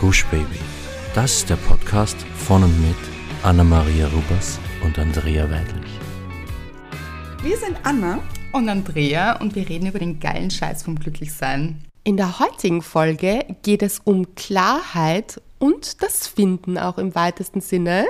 Gush Baby. Das ist der Podcast von und mit Anna-Maria Rubers und Andrea Weidlich. Wir sind Anna und Andrea und wir reden über den geilen Scheiß vom Glücklichsein. In der heutigen Folge geht es um Klarheit und das Finden auch im weitesten Sinne.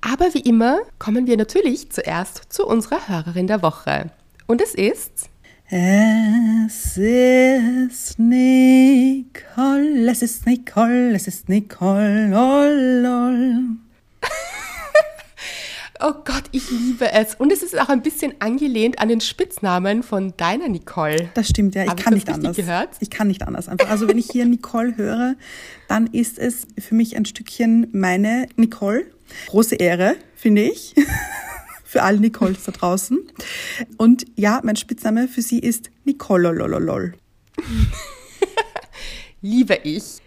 Aber wie immer kommen wir natürlich zuerst zu unserer Hörerin der Woche. Und es ist es ist Nicole, es ist Nicole, es ist Nicole, lol, lol. oh Gott, ich liebe es. Und es ist auch ein bisschen angelehnt an den Spitznamen von deiner Nicole. Das stimmt, ja. Ich Hab kann ich nicht anders. Gehört? Ich kann nicht anders. Einfach. Also wenn ich hier Nicole höre, dann ist es für mich ein Stückchen meine Nicole. Große Ehre, finde ich. für alle Nicoles da draußen. Und ja, mein Spitzname für sie ist Nicole. Lololol. Liebe ich.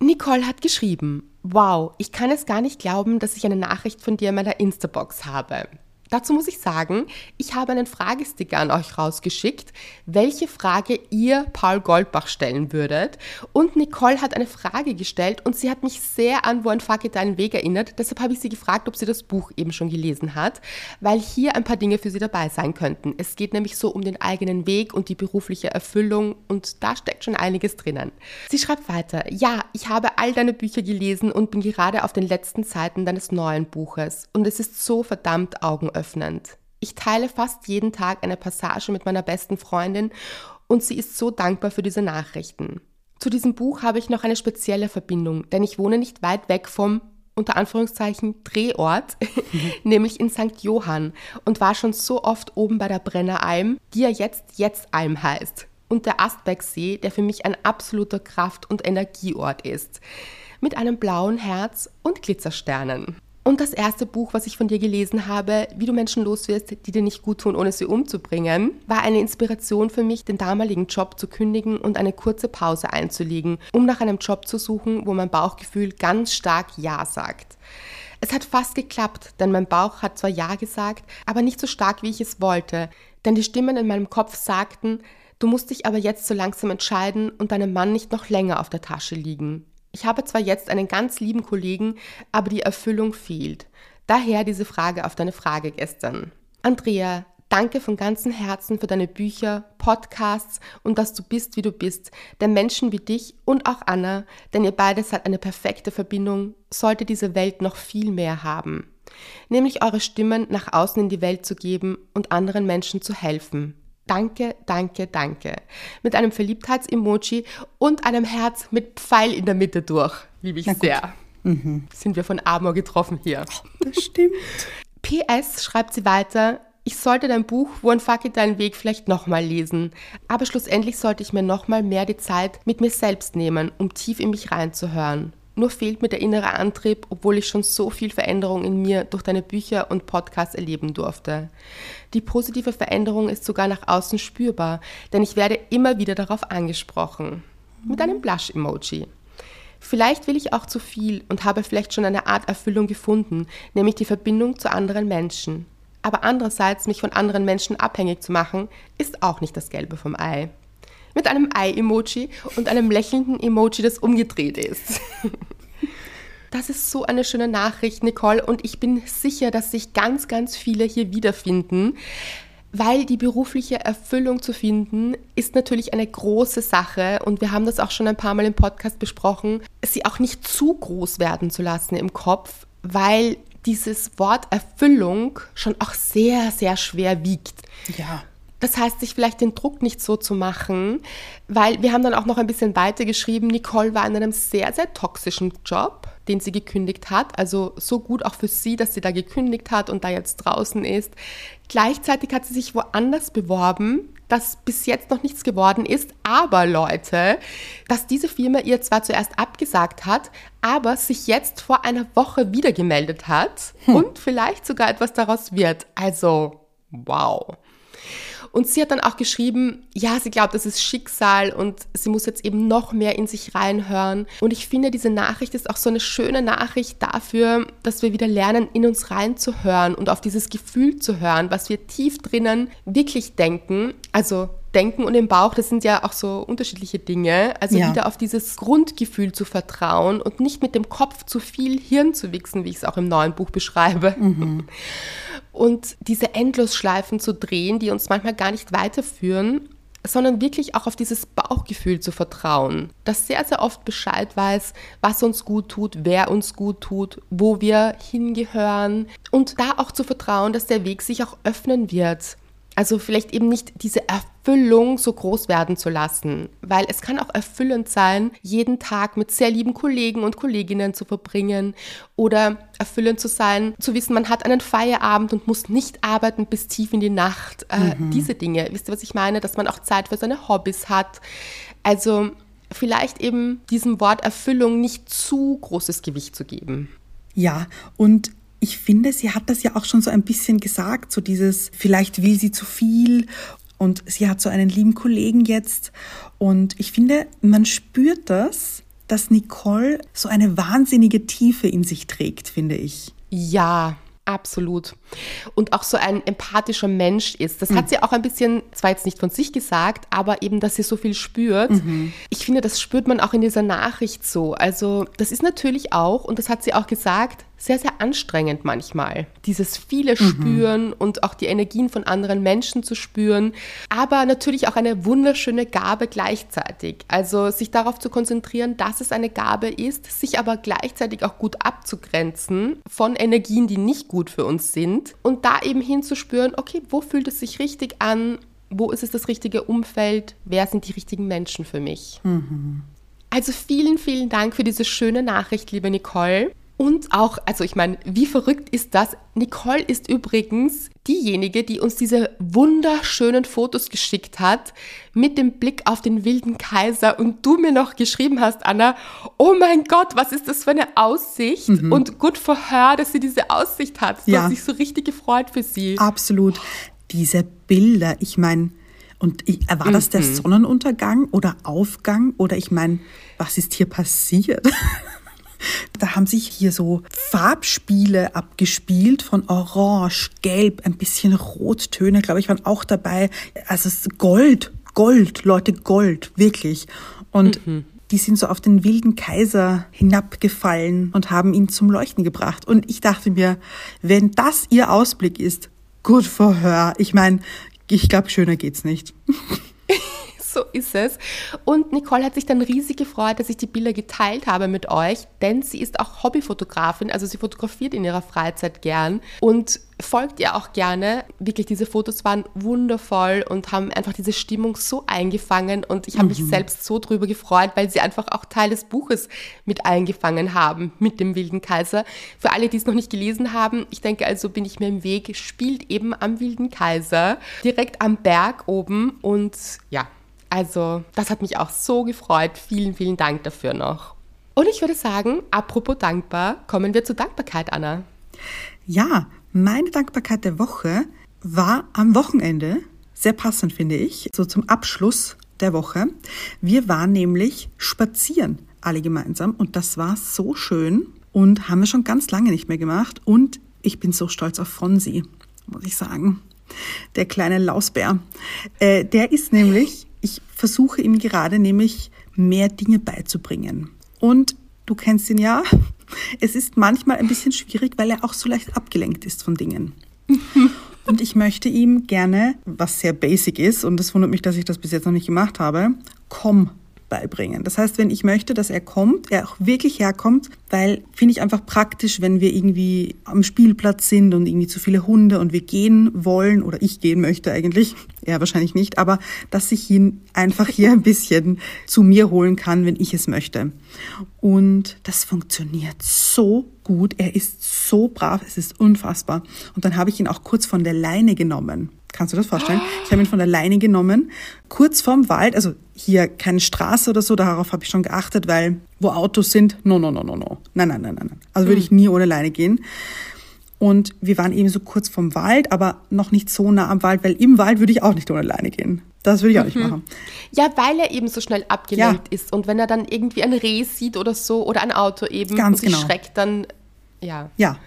Nicole hat geschrieben, wow, ich kann es gar nicht glauben, dass ich eine Nachricht von dir in meiner Instabox habe. Dazu muss ich sagen, ich habe einen Fragesticker an euch rausgeschickt, welche Frage ihr Paul Goldbach stellen würdet. Und Nicole hat eine Frage gestellt und sie hat mich sehr an Wo ein Fuck deinen Weg erinnert. Deshalb habe ich sie gefragt, ob sie das Buch eben schon gelesen hat, weil hier ein paar Dinge für sie dabei sein könnten. Es geht nämlich so um den eigenen Weg und die berufliche Erfüllung und da steckt schon einiges drinnen. Sie schreibt weiter, ja, ich habe all deine Bücher gelesen und bin gerade auf den letzten Seiten deines neuen Buches und es ist so verdammt augenöffnend öffnend. Ich teile fast jeden Tag eine Passage mit meiner besten Freundin und sie ist so dankbar für diese Nachrichten. Zu diesem Buch habe ich noch eine spezielle Verbindung, denn ich wohne nicht weit weg vom unter Anführungszeichen Drehort, nämlich in St. Johann und war schon so oft oben bei der Brenneralm, die ja jetzt Jetztalm heißt, und der Astbergsee, der für mich ein absoluter Kraft- und Energieort ist, mit einem blauen Herz und Glitzersternen. Und das erste Buch, was ich von dir gelesen habe, Wie du Menschen loswirst, die dir nicht gut tun, ohne sie umzubringen, war eine Inspiration für mich, den damaligen Job zu kündigen und eine kurze Pause einzulegen, um nach einem Job zu suchen, wo mein Bauchgefühl ganz stark Ja sagt. Es hat fast geklappt, denn mein Bauch hat zwar Ja gesagt, aber nicht so stark, wie ich es wollte, denn die Stimmen in meinem Kopf sagten, du musst dich aber jetzt so langsam entscheiden und deinem Mann nicht noch länger auf der Tasche liegen. Ich habe zwar jetzt einen ganz lieben Kollegen, aber die Erfüllung fehlt. Daher diese Frage auf deine Frage gestern. Andrea, danke von ganzem Herzen für deine Bücher, Podcasts und dass du bist, wie du bist. Denn Menschen wie dich und auch Anna, denn ihr beide seid eine perfekte Verbindung, sollte diese Welt noch viel mehr haben. Nämlich eure Stimmen nach außen in die Welt zu geben und anderen Menschen zu helfen. Danke, danke, danke. Mit einem Verliebtheits-Emoji und einem Herz mit Pfeil in der Mitte durch. Liebe ich sehr. Mhm. Sind wir von Amor getroffen hier. Das stimmt. PS schreibt sie weiter, ich sollte dein Buch ein Fuck it deinen Weg vielleicht nochmal lesen. Aber schlussendlich sollte ich mir nochmal mehr die Zeit mit mir selbst nehmen, um tief in mich reinzuhören. Nur fehlt mir der innere Antrieb, obwohl ich schon so viel Veränderung in mir durch deine Bücher und Podcasts erleben durfte. Die positive Veränderung ist sogar nach außen spürbar, denn ich werde immer wieder darauf angesprochen. Mit einem Blush-Emoji. Vielleicht will ich auch zu viel und habe vielleicht schon eine Art Erfüllung gefunden, nämlich die Verbindung zu anderen Menschen. Aber andererseits mich von anderen Menschen abhängig zu machen, ist auch nicht das Gelbe vom Ei mit einem Ei-Emoji und einem lächelnden Emoji, das umgedreht ist. Das ist so eine schöne Nachricht, Nicole, und ich bin sicher, dass sich ganz, ganz viele hier wiederfinden, weil die berufliche Erfüllung zu finden ist natürlich eine große Sache und wir haben das auch schon ein paar Mal im Podcast besprochen, sie auch nicht zu groß werden zu lassen im Kopf, weil dieses Wort Erfüllung schon auch sehr, sehr schwer wiegt. Ja. Das heißt, sich vielleicht den Druck nicht so zu machen, weil wir haben dann auch noch ein bisschen weiter geschrieben, Nicole war in einem sehr, sehr toxischen Job, den sie gekündigt hat. Also so gut auch für sie, dass sie da gekündigt hat und da jetzt draußen ist. Gleichzeitig hat sie sich woanders beworben, das bis jetzt noch nichts geworden ist. Aber Leute, dass diese Firma ihr zwar zuerst abgesagt hat, aber sich jetzt vor einer Woche wieder gemeldet hat hm. und vielleicht sogar etwas daraus wird. Also, wow. Und sie hat dann auch geschrieben, ja, sie glaubt, das ist Schicksal und sie muss jetzt eben noch mehr in sich reinhören. Und ich finde, diese Nachricht ist auch so eine schöne Nachricht dafür, dass wir wieder lernen, in uns reinzuhören und auf dieses Gefühl zu hören, was wir tief drinnen wirklich denken. Also Denken und im Bauch, das sind ja auch so unterschiedliche Dinge. Also ja. wieder auf dieses Grundgefühl zu vertrauen und nicht mit dem Kopf zu viel Hirn zu wichsen, wie ich es auch im neuen Buch beschreibe. Mhm. Und diese Endlosschleifen zu drehen, die uns manchmal gar nicht weiterführen, sondern wirklich auch auf dieses Bauchgefühl zu vertrauen, das sehr, sehr oft Bescheid weiß, was uns gut tut, wer uns gut tut, wo wir hingehören und da auch zu vertrauen, dass der Weg sich auch öffnen wird also vielleicht eben nicht diese Erfüllung so groß werden zu lassen, weil es kann auch erfüllend sein, jeden Tag mit sehr lieben Kollegen und Kolleginnen zu verbringen oder erfüllend zu sein, zu wissen, man hat einen Feierabend und muss nicht arbeiten bis tief in die Nacht. Äh, mhm. Diese Dinge, wisst ihr, was ich meine? Dass man auch Zeit für seine Hobbys hat. Also vielleicht eben diesem Wort Erfüllung nicht zu großes Gewicht zu geben. Ja, und ich finde, sie hat das ja auch schon so ein bisschen gesagt, so dieses, vielleicht will sie zu viel und sie hat so einen lieben Kollegen jetzt. Und ich finde, man spürt das, dass Nicole so eine wahnsinnige Tiefe in sich trägt, finde ich. Ja, Absolut. Und auch so ein empathischer Mensch ist. Das mhm. hat sie auch ein bisschen, zwar jetzt nicht von sich gesagt, aber eben, dass sie so viel spürt. Mhm. Ich finde, das spürt man auch in dieser Nachricht so. Also, das ist natürlich auch, und das hat sie auch gesagt, sehr, sehr anstrengend manchmal. Dieses viele mhm. Spüren und auch die Energien von anderen Menschen zu spüren, aber natürlich auch eine wunderschöne Gabe gleichzeitig. Also sich darauf zu konzentrieren, dass es eine Gabe ist, sich aber gleichzeitig auch gut abzugrenzen von Energien, die nicht gut für uns sind und da eben hinzuspüren, okay, wo fühlt es sich richtig an? Wo ist es das richtige Umfeld? Wer sind die richtigen Menschen für mich? Mhm. Also vielen, vielen Dank für diese schöne Nachricht, liebe Nicole. Und auch, also ich meine, wie verrückt ist das? Nicole ist übrigens diejenige, die uns diese wunderschönen Fotos geschickt hat mit dem Blick auf den wilden Kaiser und du mir noch geschrieben hast, Anna, oh mein Gott, was ist das für eine Aussicht? Mhm. Und gut for her, dass sie diese Aussicht hat. Du ja. hast dich so richtig gefreut für sie. Absolut. Diese Bilder, ich meine, und ich, war das der mhm. Sonnenuntergang oder Aufgang? Oder ich meine, was ist hier passiert? Da haben sich hier so Farbspiele abgespielt von Orange, Gelb, ein bisschen Rottöne, glaube ich, waren auch dabei. Also es ist Gold, Gold, Leute, Gold, wirklich. Und mhm. die sind so auf den wilden Kaiser hinabgefallen und haben ihn zum Leuchten gebracht. Und ich dachte mir, wenn das ihr Ausblick ist, good for her. Ich meine, ich glaube, schöner geht's nicht. so ist es. Und Nicole hat sich dann riesig gefreut, dass ich die Bilder geteilt habe mit euch, denn sie ist auch Hobbyfotografin, also sie fotografiert in ihrer Freizeit gern und folgt ihr auch gerne. Wirklich, diese Fotos waren wundervoll und haben einfach diese Stimmung so eingefangen und ich habe mhm. mich selbst so drüber gefreut, weil sie einfach auch Teil des Buches mit eingefangen haben, mit dem Wilden Kaiser. Für alle, die es noch nicht gelesen haben, ich denke also, bin ich mir im Weg, spielt eben am Wilden Kaiser, direkt am Berg oben und ja, also, das hat mich auch so gefreut. Vielen, vielen Dank dafür noch. Und ich würde sagen, apropos dankbar, kommen wir zur Dankbarkeit, Anna. Ja, meine Dankbarkeit der Woche war am Wochenende, sehr passend finde ich, so zum Abschluss der Woche. Wir waren nämlich spazieren, alle gemeinsam, und das war so schön und haben wir schon ganz lange nicht mehr gemacht. Und ich bin so stolz auf Fonsi, muss ich sagen. Der kleine Lausbär. Äh, der ist nämlich ich versuche ihm gerade nämlich mehr Dinge beizubringen. Und du kennst ihn ja, es ist manchmal ein bisschen schwierig, weil er auch so leicht abgelenkt ist von Dingen. Und ich möchte ihm gerne, was sehr basic ist, und es wundert mich, dass ich das bis jetzt noch nicht gemacht habe, komm beibringen. Das heißt, wenn ich möchte, dass er kommt, er auch wirklich herkommt, weil finde ich einfach praktisch, wenn wir irgendwie am Spielplatz sind und irgendwie zu viele Hunde und wir gehen wollen oder ich gehen möchte eigentlich, er wahrscheinlich nicht, aber dass ich ihn einfach hier ein bisschen zu mir holen kann, wenn ich es möchte. Und das funktioniert so gut. Er ist so brav, es ist unfassbar. Und dann habe ich ihn auch kurz von der Leine genommen. Kannst du das vorstellen? Ich habe ihn von der Leine genommen, kurz vorm Wald, also hier keine Straße oder so, darauf habe ich schon geachtet, weil wo Autos sind, no, no, no, no, no. Nein, nein, nein, nein. Also würde ich nie ohne Leine gehen. Und wir waren eben so kurz vom Wald, aber noch nicht so nah am Wald, weil im Wald würde ich auch nicht ohne Leine gehen. Das würde ich auch nicht mhm. machen. Ja, weil er eben so schnell abgelenkt ja. ist. Und wenn er dann irgendwie ein Reh sieht oder so oder ein Auto eben Ganz und sich genau. schreckt, dann Ja. Ja,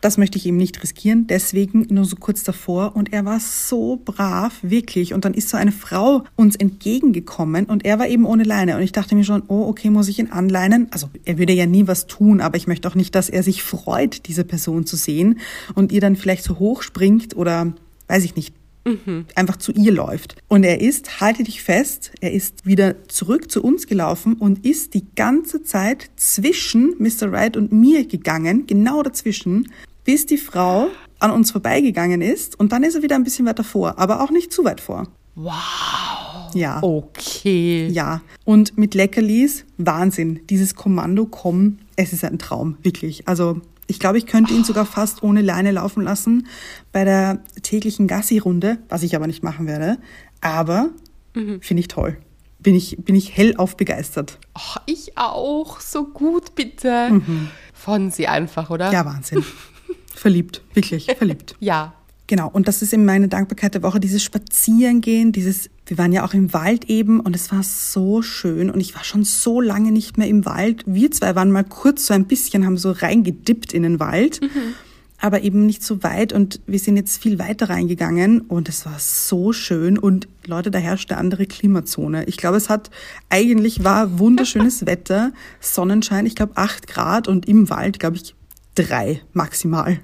das möchte ich eben nicht riskieren. Deswegen nur so kurz davor. Und er war so brav, wirklich. Und dann ist so eine Frau uns entgegengekommen und er war eben ohne Leine. Und ich dachte mir schon, oh, okay, muss ich ihn anleinen? Also er würde ja nie was tun, aber ich möchte auch nicht, dass er sich freut, diese Person zu sehen und ihr dann vielleicht so hoch springt oder weiß ich nicht, mhm. einfach zu ihr läuft. Und er ist, halte dich fest, er ist wieder zurück zu uns gelaufen und ist die ganze Zeit zwischen Mr. Wright und mir gegangen, genau dazwischen, bis die Frau an uns vorbeigegangen ist und dann ist er wieder ein bisschen weiter vor, aber auch nicht zu weit vor. Wow. Ja. Okay. Ja. Und mit Leckerlis, Wahnsinn. Dieses Kommando kommen, es ist ein Traum, wirklich. Also ich glaube, ich könnte ihn sogar fast ohne Leine laufen lassen bei der täglichen Gassi-Runde, was ich aber nicht machen werde. Aber mhm. finde ich toll. Bin ich, bin ich hellauf begeistert. Oh, ich auch. So gut, bitte. Mhm. Von sie einfach, oder? Ja, Wahnsinn. verliebt, wirklich verliebt. ja, Genau, und das ist eben meine Dankbarkeit der Woche, dieses Spazierengehen, dieses, wir waren ja auch im Wald eben und es war so schön und ich war schon so lange nicht mehr im Wald. Wir zwei waren mal kurz so ein bisschen, haben so reingedippt in den Wald, mhm. aber eben nicht so weit und wir sind jetzt viel weiter reingegangen und es war so schön und Leute, da herrscht eine andere Klimazone. Ich glaube, es hat, eigentlich war wunderschönes Wetter, Sonnenschein, ich glaube acht Grad und im Wald, glaube ich, drei maximal.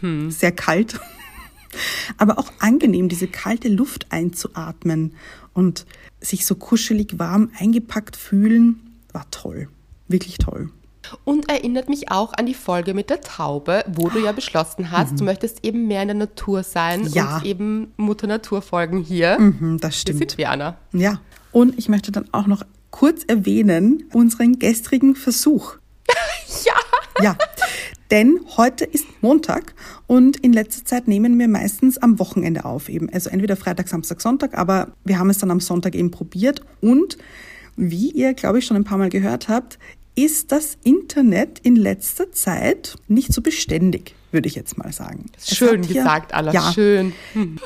Mhm. Sehr kalt aber auch angenehm, diese kalte Luft einzuatmen und sich so kuschelig warm eingepackt fühlen, war toll. Wirklich toll. Und erinnert mich auch an die Folge mit der Taube, wo du ja beschlossen hast, mhm. du möchtest eben mehr in der Natur sein ja. und eben Mutter Natur folgen hier. Mhm, das stimmt. Wir sind Werner. Ja. Und ich möchte dann auch noch kurz erwähnen unseren gestrigen Versuch. ja. Ja, denn heute ist Montag und in letzter Zeit nehmen wir meistens am Wochenende auf eben. Also entweder Freitag, Samstag, Sonntag, aber wir haben es dann am Sonntag eben probiert und wie ihr, glaube ich, schon ein paar Mal gehört habt, ist das Internet in letzter Zeit nicht so beständig, würde ich jetzt mal sagen. Schön gesagt, Anna, ja, schön. Hm.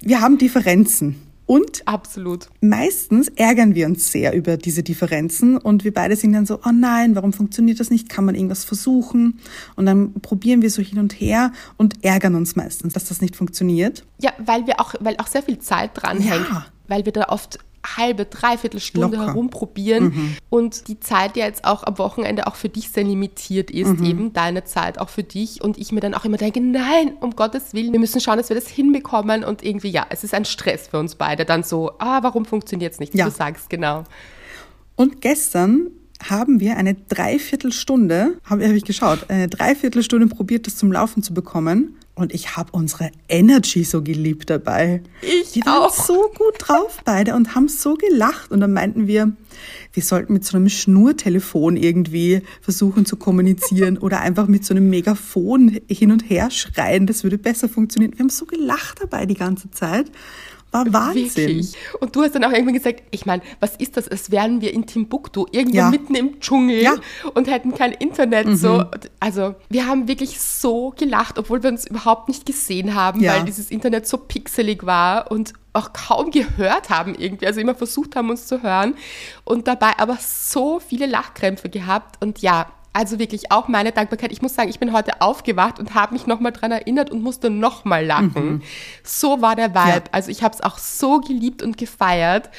Wir haben Differenzen. Und absolut. Meistens ärgern wir uns sehr über diese Differenzen und wir beide sind dann so, oh nein, warum funktioniert das nicht? Kann man irgendwas versuchen? Und dann probieren wir so hin und her und ärgern uns meistens, dass das nicht funktioniert. Ja, weil wir auch, weil auch sehr viel Zeit dran ja. hängt, weil wir da oft halbe, dreiviertel Stunde Locker. herumprobieren mhm. und die Zeit ja jetzt auch am Wochenende auch für dich sehr limitiert ist, mhm. eben deine Zeit auch für dich und ich mir dann auch immer denke, nein, um Gottes Willen, wir müssen schauen, dass wir das hinbekommen und irgendwie, ja, es ist ein Stress für uns beide, dann so, ah, warum funktioniert es nicht? Ja. Du sagst genau. Und gestern haben wir eine Dreiviertelstunde, habe hab ich geschaut, eine Dreiviertelstunde probiert, das zum Laufen zu bekommen. Und ich habe unsere Energy so geliebt dabei. Ich Die waren auch. so gut drauf beide und haben so gelacht. Und dann meinten wir, wir sollten mit so einem Schnurtelefon irgendwie versuchen zu kommunizieren oder einfach mit so einem Megafon hin und her schreien. Das würde besser funktionieren. Wir haben so gelacht dabei die ganze Zeit war Wahnsinn. Wirklich. Und du hast dann auch irgendwann gesagt, ich meine, was ist das, als wären wir in Timbuktu, irgendwo ja. mitten im Dschungel ja. und hätten kein Internet. Mhm. So. Also wir haben wirklich so gelacht, obwohl wir uns überhaupt nicht gesehen haben, ja. weil dieses Internet so pixelig war und auch kaum gehört haben irgendwie, also immer versucht haben, uns zu hören und dabei aber so viele Lachkrämpfe gehabt und ja, also wirklich auch meine Dankbarkeit. Ich muss sagen, ich bin heute aufgewacht und habe mich nochmal dran erinnert und musste nochmal lachen. Mhm. So war der Vibe. Ja. Also ich habe es auch so geliebt und gefeiert.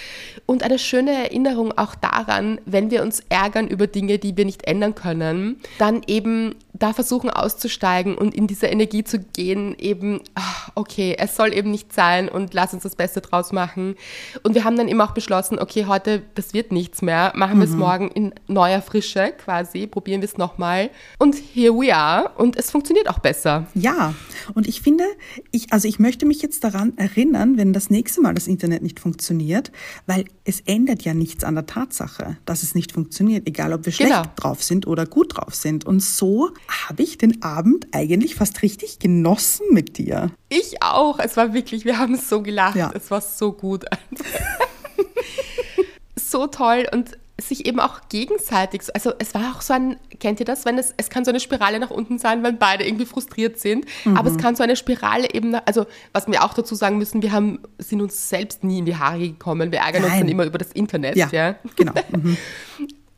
Und eine schöne Erinnerung auch daran, wenn wir uns ärgern über Dinge, die wir nicht ändern können, dann eben da versuchen auszusteigen und in diese Energie zu gehen, eben, ach, okay, es soll eben nicht sein und lass uns das Beste draus machen. Und wir haben dann eben auch beschlossen, okay, heute, das wird nichts mehr, machen mhm. wir es morgen in neuer Frische quasi, probieren wir es nochmal. Und here we are. Und es funktioniert auch besser. Ja, und ich finde, ich, also ich möchte mich jetzt daran erinnern, wenn das nächste Mal das Internet nicht funktioniert, weil es ändert ja nichts an der Tatsache, dass es nicht funktioniert, egal ob wir schlecht genau. drauf sind oder gut drauf sind. Und so habe ich den Abend eigentlich fast richtig genossen mit dir. Ich auch. Es war wirklich, wir haben so gelacht. Ja. Es war so gut. so toll und sich eben auch gegenseitig, also es war auch so ein, kennt ihr das, wenn es, es kann so eine Spirale nach unten sein, wenn beide irgendwie frustriert sind, mhm. aber es kann so eine Spirale eben, nach, also was wir auch dazu sagen müssen, wir haben, sind uns selbst nie in die Haare gekommen, wir ärgern Nein. uns dann immer über das Internet, ja, ja. genau. Mhm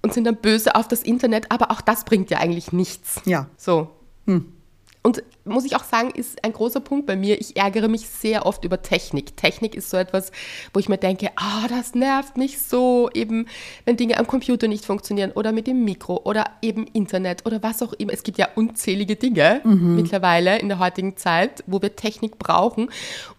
und sind dann böse auf das Internet, aber auch das bringt ja eigentlich nichts. Ja. So. Hm. Und muss ich auch sagen, ist ein großer Punkt bei mir. Ich ärgere mich sehr oft über Technik. Technik ist so etwas, wo ich mir denke, ah, oh, das nervt mich so, eben wenn Dinge am Computer nicht funktionieren oder mit dem Mikro oder eben Internet oder was auch immer. Es gibt ja unzählige Dinge mhm. mittlerweile in der heutigen Zeit, wo wir Technik brauchen.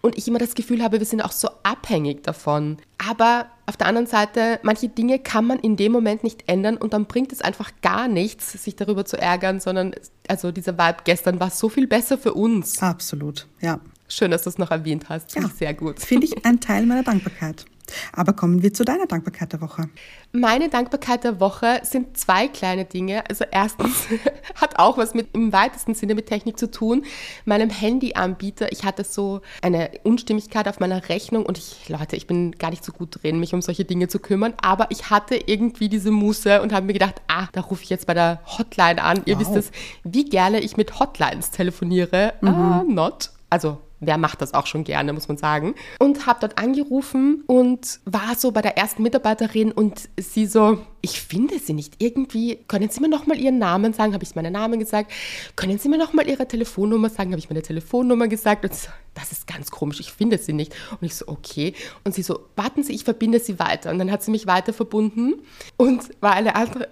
Und ich immer das Gefühl habe, wir sind auch so abhängig davon. Aber auf der anderen Seite, manche Dinge kann man in dem Moment nicht ändern und dann bringt es einfach gar nichts, sich darüber zu ärgern, sondern also dieser Vibe gestern war so viel besser für uns. Absolut, ja. Schön, dass du es noch erwähnt hast. Finde ja, ich sehr gut. Finde ich ein Teil meiner Dankbarkeit. Aber kommen wir zu deiner Dankbarkeit der Woche. Meine Dankbarkeit der Woche sind zwei kleine Dinge. Also erstens hat auch was mit im weitesten Sinne mit Technik zu tun. Meinem Handyanbieter, ich hatte so eine Unstimmigkeit auf meiner Rechnung und ich, Leute, ich bin gar nicht so gut drin, mich um solche Dinge zu kümmern, aber ich hatte irgendwie diese Muße und habe mir gedacht, ah, da rufe ich jetzt bei der Hotline an. Wow. Ihr wisst es, wie gerne ich mit Hotlines telefoniere. Mhm. Ah, not. Also wer macht das auch schon gerne, muss man sagen. Und habe dort angerufen und war so bei der ersten Mitarbeiterin und sie so, ich finde sie nicht. Irgendwie, können Sie mir nochmal Ihren Namen sagen? Habe ich meinen Namen gesagt? Können Sie mir nochmal Ihre Telefonnummer sagen? Habe ich meine Telefonnummer gesagt? Und so, das ist ganz komisch, ich finde sie nicht. Und ich so, okay. Und sie so, warten Sie, ich verbinde Sie weiter. Und dann hat sie mich weiter verbunden und war eine andere,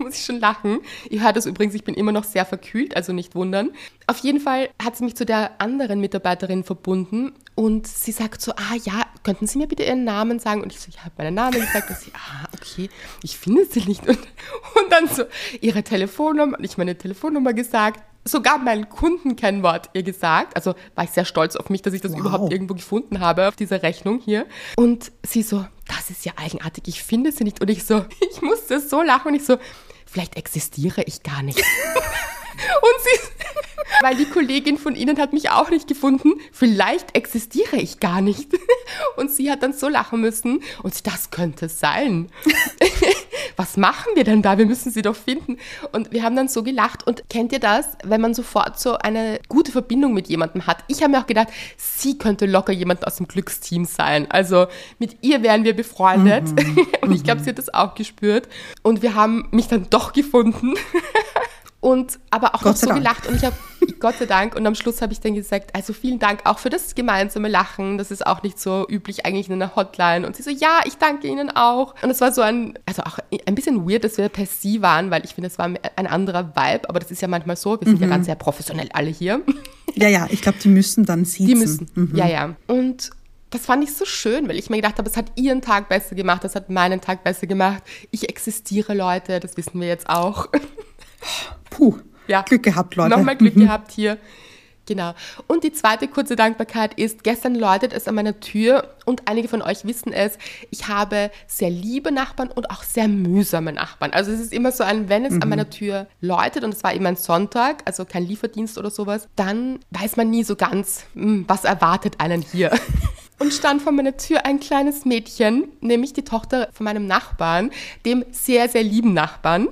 muss ich schon lachen. Ihr hört das übrigens, ich bin immer noch sehr verkühlt, also nicht wundern. Auf jeden Fall hat sie mich zu der anderen Mitarbeiterin verbunden und sie sagt so, ah ja, könnten Sie mir bitte Ihren Namen sagen? Und ich so, ich habe meinen Namen gesagt. Und sie, ah, okay, ich finde sie nicht. Und, und dann so, Ihre Telefonnummer, und ich meine Telefonnummer gesagt sogar mein Kundenkennwort ihr gesagt. Also war ich sehr stolz auf mich, dass ich das wow. überhaupt irgendwo gefunden habe auf dieser Rechnung hier. Und sie so, das ist ja eigenartig, ich finde sie nicht. Und ich so, ich musste so lachen und ich so, vielleicht existiere ich gar nicht. und sie, weil die Kollegin von Ihnen hat mich auch nicht gefunden, vielleicht existiere ich gar nicht. Und sie hat dann so lachen müssen und das könnte sein was machen wir denn da? Wir müssen sie doch finden. Und wir haben dann so gelacht. Und kennt ihr das, wenn man sofort so eine gute Verbindung mit jemandem hat? Ich habe mir auch gedacht, sie könnte locker jemand aus dem Glücksteam sein. Also mit ihr wären wir befreundet. Mhm. Und ich glaube, sie hat das auch gespürt. Und wir haben mich dann doch gefunden. Und aber auch noch so Dank. gelacht und ich habe Gott sei Dank und am Schluss habe ich dann gesagt, also vielen Dank auch für das gemeinsame Lachen. Das ist auch nicht so üblich eigentlich in einer Hotline. Und sie so, ja, ich danke Ihnen auch. Und es war so ein, also auch ein bisschen weird, dass wir per Sie waren, weil ich finde, es war ein anderer Vibe. Aber das ist ja manchmal so. Wir sind mhm. ja ganz sehr professionell alle hier. Ja, ja, ich glaube, die müssen dann siezen. Die müssen, mhm. ja, ja. Und das fand ich so schön, weil ich mir gedacht habe, es hat ihren Tag besser gemacht, das hat meinen Tag besser gemacht. Ich existiere, Leute, das wissen wir jetzt auch. Puh, ja. Glück gehabt, Leute. Nochmal Glück mhm. gehabt hier. Genau. Und die zweite kurze Dankbarkeit ist, gestern läutet es an meiner Tür und einige von euch wissen es, ich habe sehr liebe Nachbarn und auch sehr mühsame Nachbarn. Also es ist immer so ein, wenn es mhm. an meiner Tür läutet und es war immer ein Sonntag, also kein Lieferdienst oder sowas, dann weiß man nie so ganz, hm, was erwartet einen hier. und stand vor meiner Tür ein kleines Mädchen, nämlich die Tochter von meinem Nachbarn, dem sehr, sehr lieben Nachbarn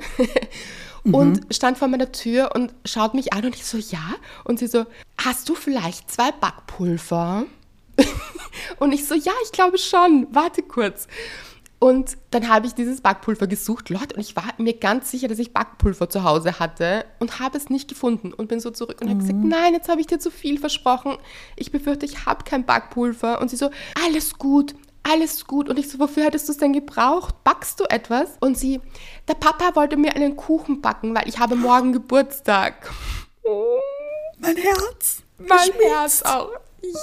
mhm. und stand vor meiner Tür und schaut mich an und ich so, ja. Und sie so, hast du vielleicht zwei Backpulver? und ich so, ja, ich glaube schon. Warte kurz. Und dann habe ich dieses Backpulver gesucht, Leute, und ich war mir ganz sicher, dass ich Backpulver zu Hause hatte und habe es nicht gefunden und bin so zurück und mhm. habe gesagt, nein, jetzt habe ich dir zu viel versprochen. Ich befürchte, ich habe kein Backpulver. Und sie so, alles gut, alles gut. Und ich so, wofür hättest du es denn gebraucht? Backst du etwas? Und sie, der Papa wollte mir einen Kuchen backen, weil ich habe morgen Geburtstag. Oh, mein Herz. Mein Herz auch.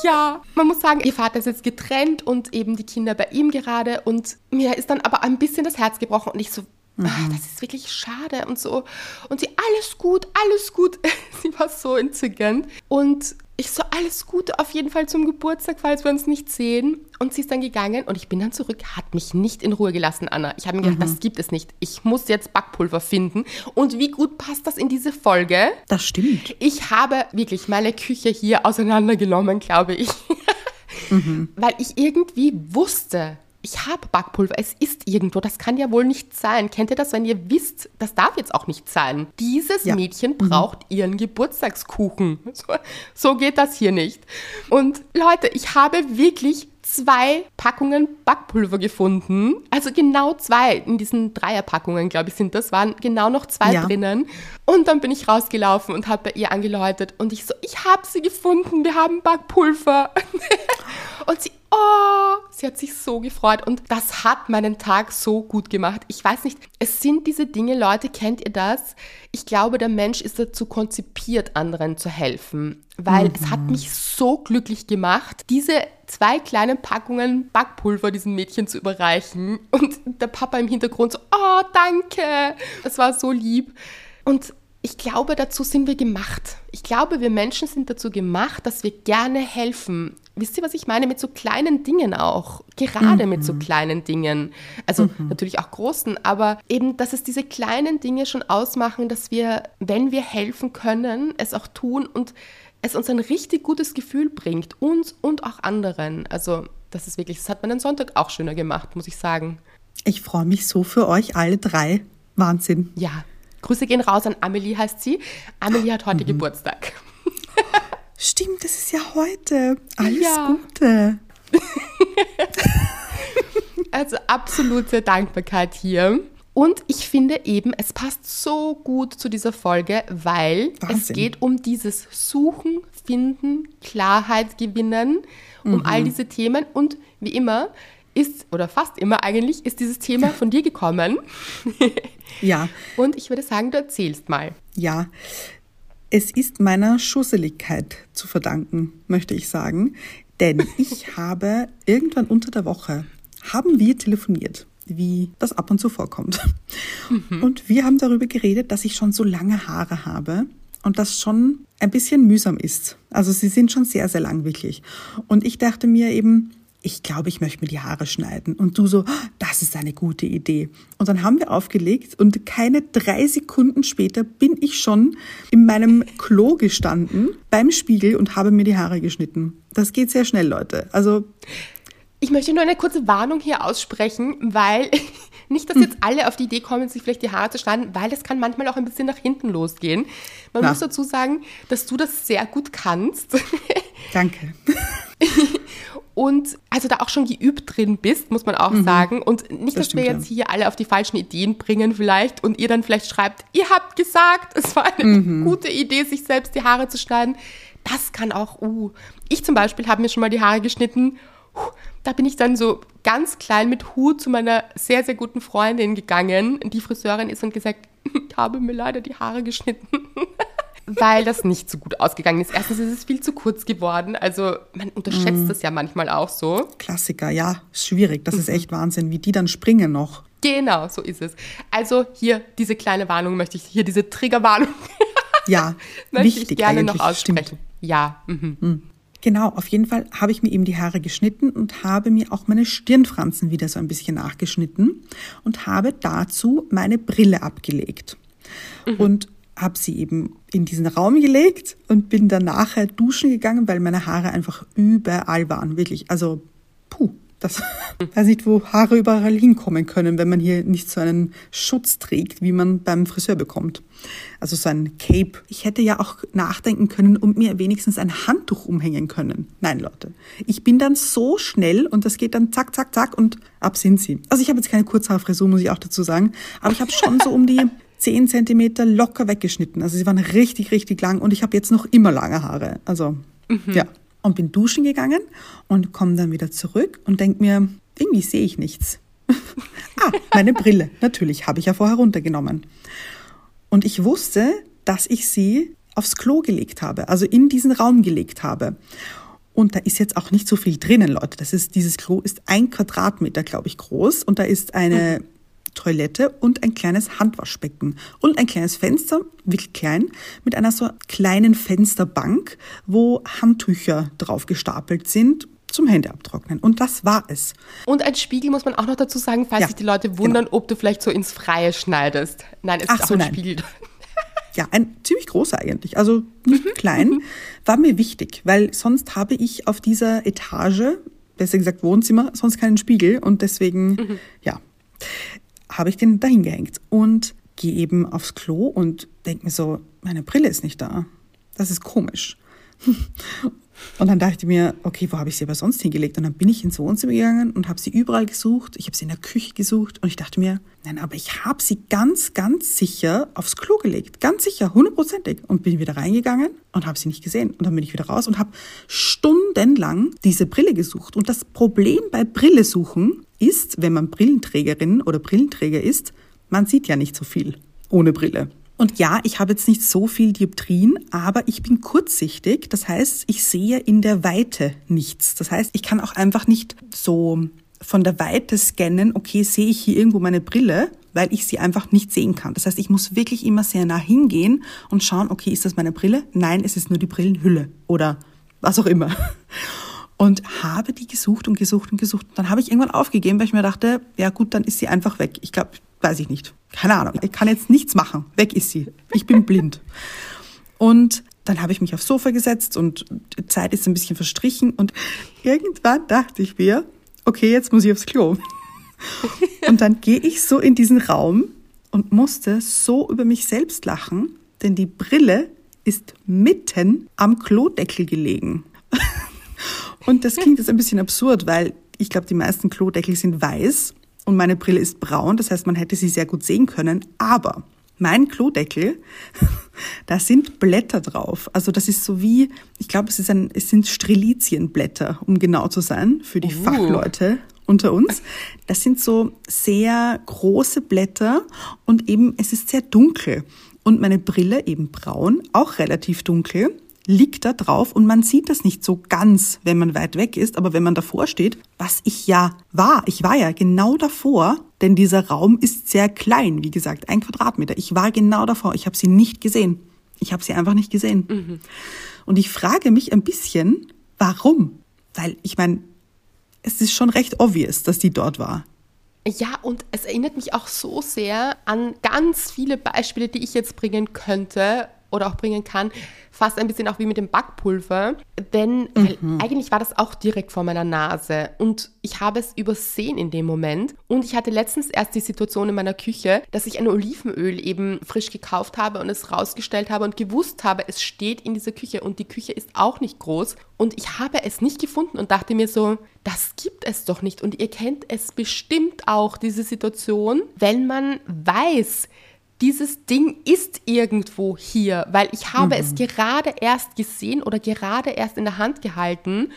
Ja, man muss sagen, ihr Vater ist jetzt getrennt und eben die Kinder bei ihm gerade und mir ist dann aber ein bisschen das Herz gebrochen und ich so, mhm. ach, das ist wirklich schade und so. Und sie, alles gut, alles gut. sie war so entzückend. Und ich so, alles Gute auf jeden Fall zum Geburtstag, falls wir uns nicht sehen. Und sie ist dann gegangen und ich bin dann zurück, hat mich nicht in Ruhe gelassen, Anna. Ich habe mir gedacht, mhm. das gibt es nicht. Ich muss jetzt Backpulver finden. Und wie gut passt das in diese Folge? Das stimmt. Ich habe wirklich meine Küche hier auseinandergenommen, glaube ich. Mhm. Weil ich irgendwie wusste, ich habe Backpulver, es ist irgendwo, das kann ja wohl nicht sein. Kennt ihr das, wenn ihr wisst, das darf jetzt auch nicht sein? Dieses ja. Mädchen mhm. braucht mhm. ihren Geburtstagskuchen. So, so geht das hier nicht. Und Leute, ich habe wirklich zwei Packungen Backpulver gefunden. Also genau zwei in diesen Dreierpackungen, glaube ich, sind das, waren genau noch zwei ja. drinnen. Und dann bin ich rausgelaufen und habe bei ihr angeläutet und ich so, ich habe sie gefunden, wir haben Backpulver. und sie, oh, sie hat sich so gefreut und das hat meinen Tag so gut gemacht. Ich weiß nicht, es sind diese Dinge, Leute, kennt ihr das? Ich glaube, der Mensch ist dazu konzipiert, anderen zu helfen, weil mhm. es hat mhm. mich so glücklich gemacht, diese zwei kleinen Packungen Backpulver diesem Mädchen zu überreichen und der Papa im Hintergrund so, oh, danke. Es war so lieb. Und ich glaube, dazu sind wir gemacht. Ich glaube, wir Menschen sind dazu gemacht, dass wir gerne helfen. Wisst ihr, was ich meine? Mit so kleinen Dingen auch. Gerade mhm. mit so mhm. kleinen Dingen. Also mhm. natürlich auch großen, aber eben, dass es diese kleinen Dinge schon ausmachen, dass wir, wenn wir helfen können, es auch tun und es uns ein richtig gutes Gefühl bringt. Uns und auch anderen. Also, das ist wirklich, das hat meinen Sonntag auch schöner gemacht, muss ich sagen. Ich freue mich so für euch alle drei. Wahnsinn. Ja, Grüße gehen raus an Amelie, heißt sie. Amelie hat heute mhm. Geburtstag. Stimmt, das ist ja heute. Alles ja. Gute. also absolute Dankbarkeit hier. Und ich finde eben, es passt so gut zu dieser Folge, weil Wahnsinn. es geht um dieses Suchen, Finden, Klarheit gewinnen, um mhm. all diese Themen. Und wie immer, ist, oder fast immer eigentlich, ist dieses Thema von dir gekommen. ja. Und ich würde sagen, du erzählst mal. Ja. Es ist meiner Schusseligkeit zu verdanken, möchte ich sagen. Denn ich habe irgendwann unter der Woche, haben wir telefoniert, wie das ab und zu vorkommt. Mhm. Und wir haben darüber geredet, dass ich schon so lange Haare habe und das schon ein bisschen mühsam ist. Also sie sind schon sehr, sehr lang wirklich. Und ich dachte mir eben, ich glaube, ich möchte mir die Haare schneiden. Und du so, das ist eine gute Idee. Und dann haben wir aufgelegt und keine drei Sekunden später bin ich schon in meinem Klo gestanden beim Spiegel und habe mir die Haare geschnitten. Das geht sehr schnell, Leute. Also. Ich möchte nur eine kurze Warnung hier aussprechen, weil nicht, dass jetzt alle auf die Idee kommen, sich vielleicht die Haare zu schneiden, weil es kann manchmal auch ein bisschen nach hinten losgehen. Man ja. muss dazu sagen, dass du das sehr gut kannst. Danke. und also da auch schon geübt drin bist, muss man auch mhm. sagen. Und nicht, das dass wir jetzt hier alle auf die falschen Ideen bringen vielleicht und ihr dann vielleicht schreibt, ihr habt gesagt, es war eine mhm. gute Idee, sich selbst die Haare zu schneiden. Das kann auch, uh. Ich zum Beispiel habe mir schon mal die Haare geschnitten. Da bin ich dann so ganz klein mit Hut zu meiner sehr, sehr guten Freundin gegangen, die Friseurin ist und gesagt, ich habe mir leider die Haare geschnitten. Weil das nicht so gut ausgegangen ist. Erstens ist es viel zu kurz geworden. Also man unterschätzt mhm. das ja manchmal auch so. Klassiker, ja, schwierig. Das mhm. ist echt Wahnsinn, wie die dann springen noch. Genau, so ist es. Also hier diese kleine Warnung möchte ich, hier diese Triggerwarnung. Ja, möchte wichtig ich gerne noch aussprechen. Stimmt. Ja. Mhm. mhm. Genau, auf jeden Fall habe ich mir eben die Haare geschnitten und habe mir auch meine Stirnfransen wieder so ein bisschen nachgeschnitten und habe dazu meine Brille abgelegt. Mhm. Und habe sie eben in diesen Raum gelegt und bin dann nachher duschen gegangen, weil meine Haare einfach überall waren, wirklich. Also, puh, das weiß nicht, wo Haare überall hinkommen können, wenn man hier nicht so einen Schutz trägt, wie man beim Friseur bekommt. Also so ein Cape. Ich hätte ja auch nachdenken können und mir wenigstens ein Handtuch umhängen können. Nein, Leute. Ich bin dann so schnell und das geht dann zack, zack, zack und ab sind sie. Also ich habe jetzt keine Kurzhaarfrisur, muss ich auch dazu sagen, aber ich habe schon so um die 10 Zentimeter locker weggeschnitten. Also sie waren richtig, richtig lang und ich habe jetzt noch immer lange Haare. Also mhm. ja. Und bin duschen gegangen und komme dann wieder zurück und denke mir, irgendwie sehe ich nichts. ah, meine Brille. Natürlich, habe ich ja vorher runtergenommen. Und ich wusste, dass ich sie aufs Klo gelegt habe, also in diesen Raum gelegt habe. Und da ist jetzt auch nicht so viel drinnen, Leute. Das ist, dieses Klo ist ein Quadratmeter, glaube ich, groß. Und da ist eine, mhm. Toilette und ein kleines Handwaschbecken und ein kleines Fenster, wirklich klein, mit einer so kleinen Fensterbank, wo Handtücher drauf gestapelt sind zum Hände abtrocknen. Und das war es. Und ein Spiegel muss man auch noch dazu sagen, falls ja, sich die Leute wundern, genau. ob du vielleicht so ins Freie schneidest. Nein, es Ach ist auch so, ein nein. Spiegel. Ja, ein ziemlich großer eigentlich, also nicht mhm. klein, mhm. war mir wichtig, weil sonst habe ich auf dieser Etage, besser gesagt Wohnzimmer, sonst keinen Spiegel und deswegen, mhm. ja habe ich den dahin gehängt und gehe eben aufs Klo und denke mir so, meine Brille ist nicht da. Das ist komisch. Und dann dachte ich mir, okay, wo habe ich sie aber sonst hingelegt? Und dann bin ich ins Wohnzimmer gegangen und habe sie überall gesucht. Ich habe sie in der Küche gesucht und ich dachte mir, nein, aber ich habe sie ganz, ganz sicher aufs Klo gelegt. Ganz sicher, hundertprozentig. Und bin wieder reingegangen und habe sie nicht gesehen. Und dann bin ich wieder raus und habe stundenlang diese Brille gesucht. Und das Problem bei Brille suchen ist, wenn man Brillenträgerin oder Brillenträger ist, man sieht ja nicht so viel ohne Brille. Und ja, ich habe jetzt nicht so viel Dioptrien, aber ich bin kurzsichtig. Das heißt, ich sehe in der Weite nichts. Das heißt, ich kann auch einfach nicht so von der Weite scannen, okay, sehe ich hier irgendwo meine Brille, weil ich sie einfach nicht sehen kann. Das heißt, ich muss wirklich immer sehr nah hingehen und schauen, okay, ist das meine Brille? Nein, es ist nur die Brillenhülle oder was auch immer. Und habe die gesucht und gesucht und gesucht. Dann habe ich irgendwann aufgegeben, weil ich mir dachte, ja gut, dann ist sie einfach weg. Ich glaube, weiß ich nicht. Keine Ahnung. Ich kann jetzt nichts machen. Weg ist sie. Ich bin blind. Und dann habe ich mich aufs Sofa gesetzt und die Zeit ist ein bisschen verstrichen und irgendwann dachte ich mir, okay, jetzt muss ich aufs Klo. Und dann gehe ich so in diesen Raum und musste so über mich selbst lachen, denn die Brille ist mitten am Klodeckel gelegen. Und das klingt jetzt ein bisschen absurd, weil ich glaube, die meisten Klodeckel sind weiß und meine Brille ist braun, das heißt, man hätte sie sehr gut sehen können, aber mein Klodeckel, da sind Blätter drauf. Also das ist so wie, ich glaube, es ist ein, es sind Strelizienblätter, um genau zu sein, für die uh. Fachleute unter uns. Das sind so sehr große Blätter und eben es ist sehr dunkel. Und meine Brille eben braun, auch relativ dunkel liegt da drauf und man sieht das nicht so ganz, wenn man weit weg ist, aber wenn man davor steht, was ich ja war, ich war ja genau davor, denn dieser Raum ist sehr klein, wie gesagt, ein Quadratmeter. Ich war genau davor, ich habe sie nicht gesehen. Ich habe sie einfach nicht gesehen. Mhm. Und ich frage mich ein bisschen, warum? Weil ich meine, es ist schon recht obvious, dass die dort war. Ja, und es erinnert mich auch so sehr an ganz viele Beispiele, die ich jetzt bringen könnte, oder auch bringen kann, fast ein bisschen auch wie mit dem Backpulver. Denn mhm. eigentlich war das auch direkt vor meiner Nase und ich habe es übersehen in dem Moment. Und ich hatte letztens erst die Situation in meiner Küche, dass ich ein Olivenöl eben frisch gekauft habe und es rausgestellt habe und gewusst habe, es steht in dieser Küche und die Küche ist auch nicht groß. Und ich habe es nicht gefunden und dachte mir so, das gibt es doch nicht. Und ihr kennt es bestimmt auch, diese Situation, wenn man weiß, dieses Ding ist irgendwo hier, weil ich habe mhm. es gerade erst gesehen oder gerade erst in der Hand gehalten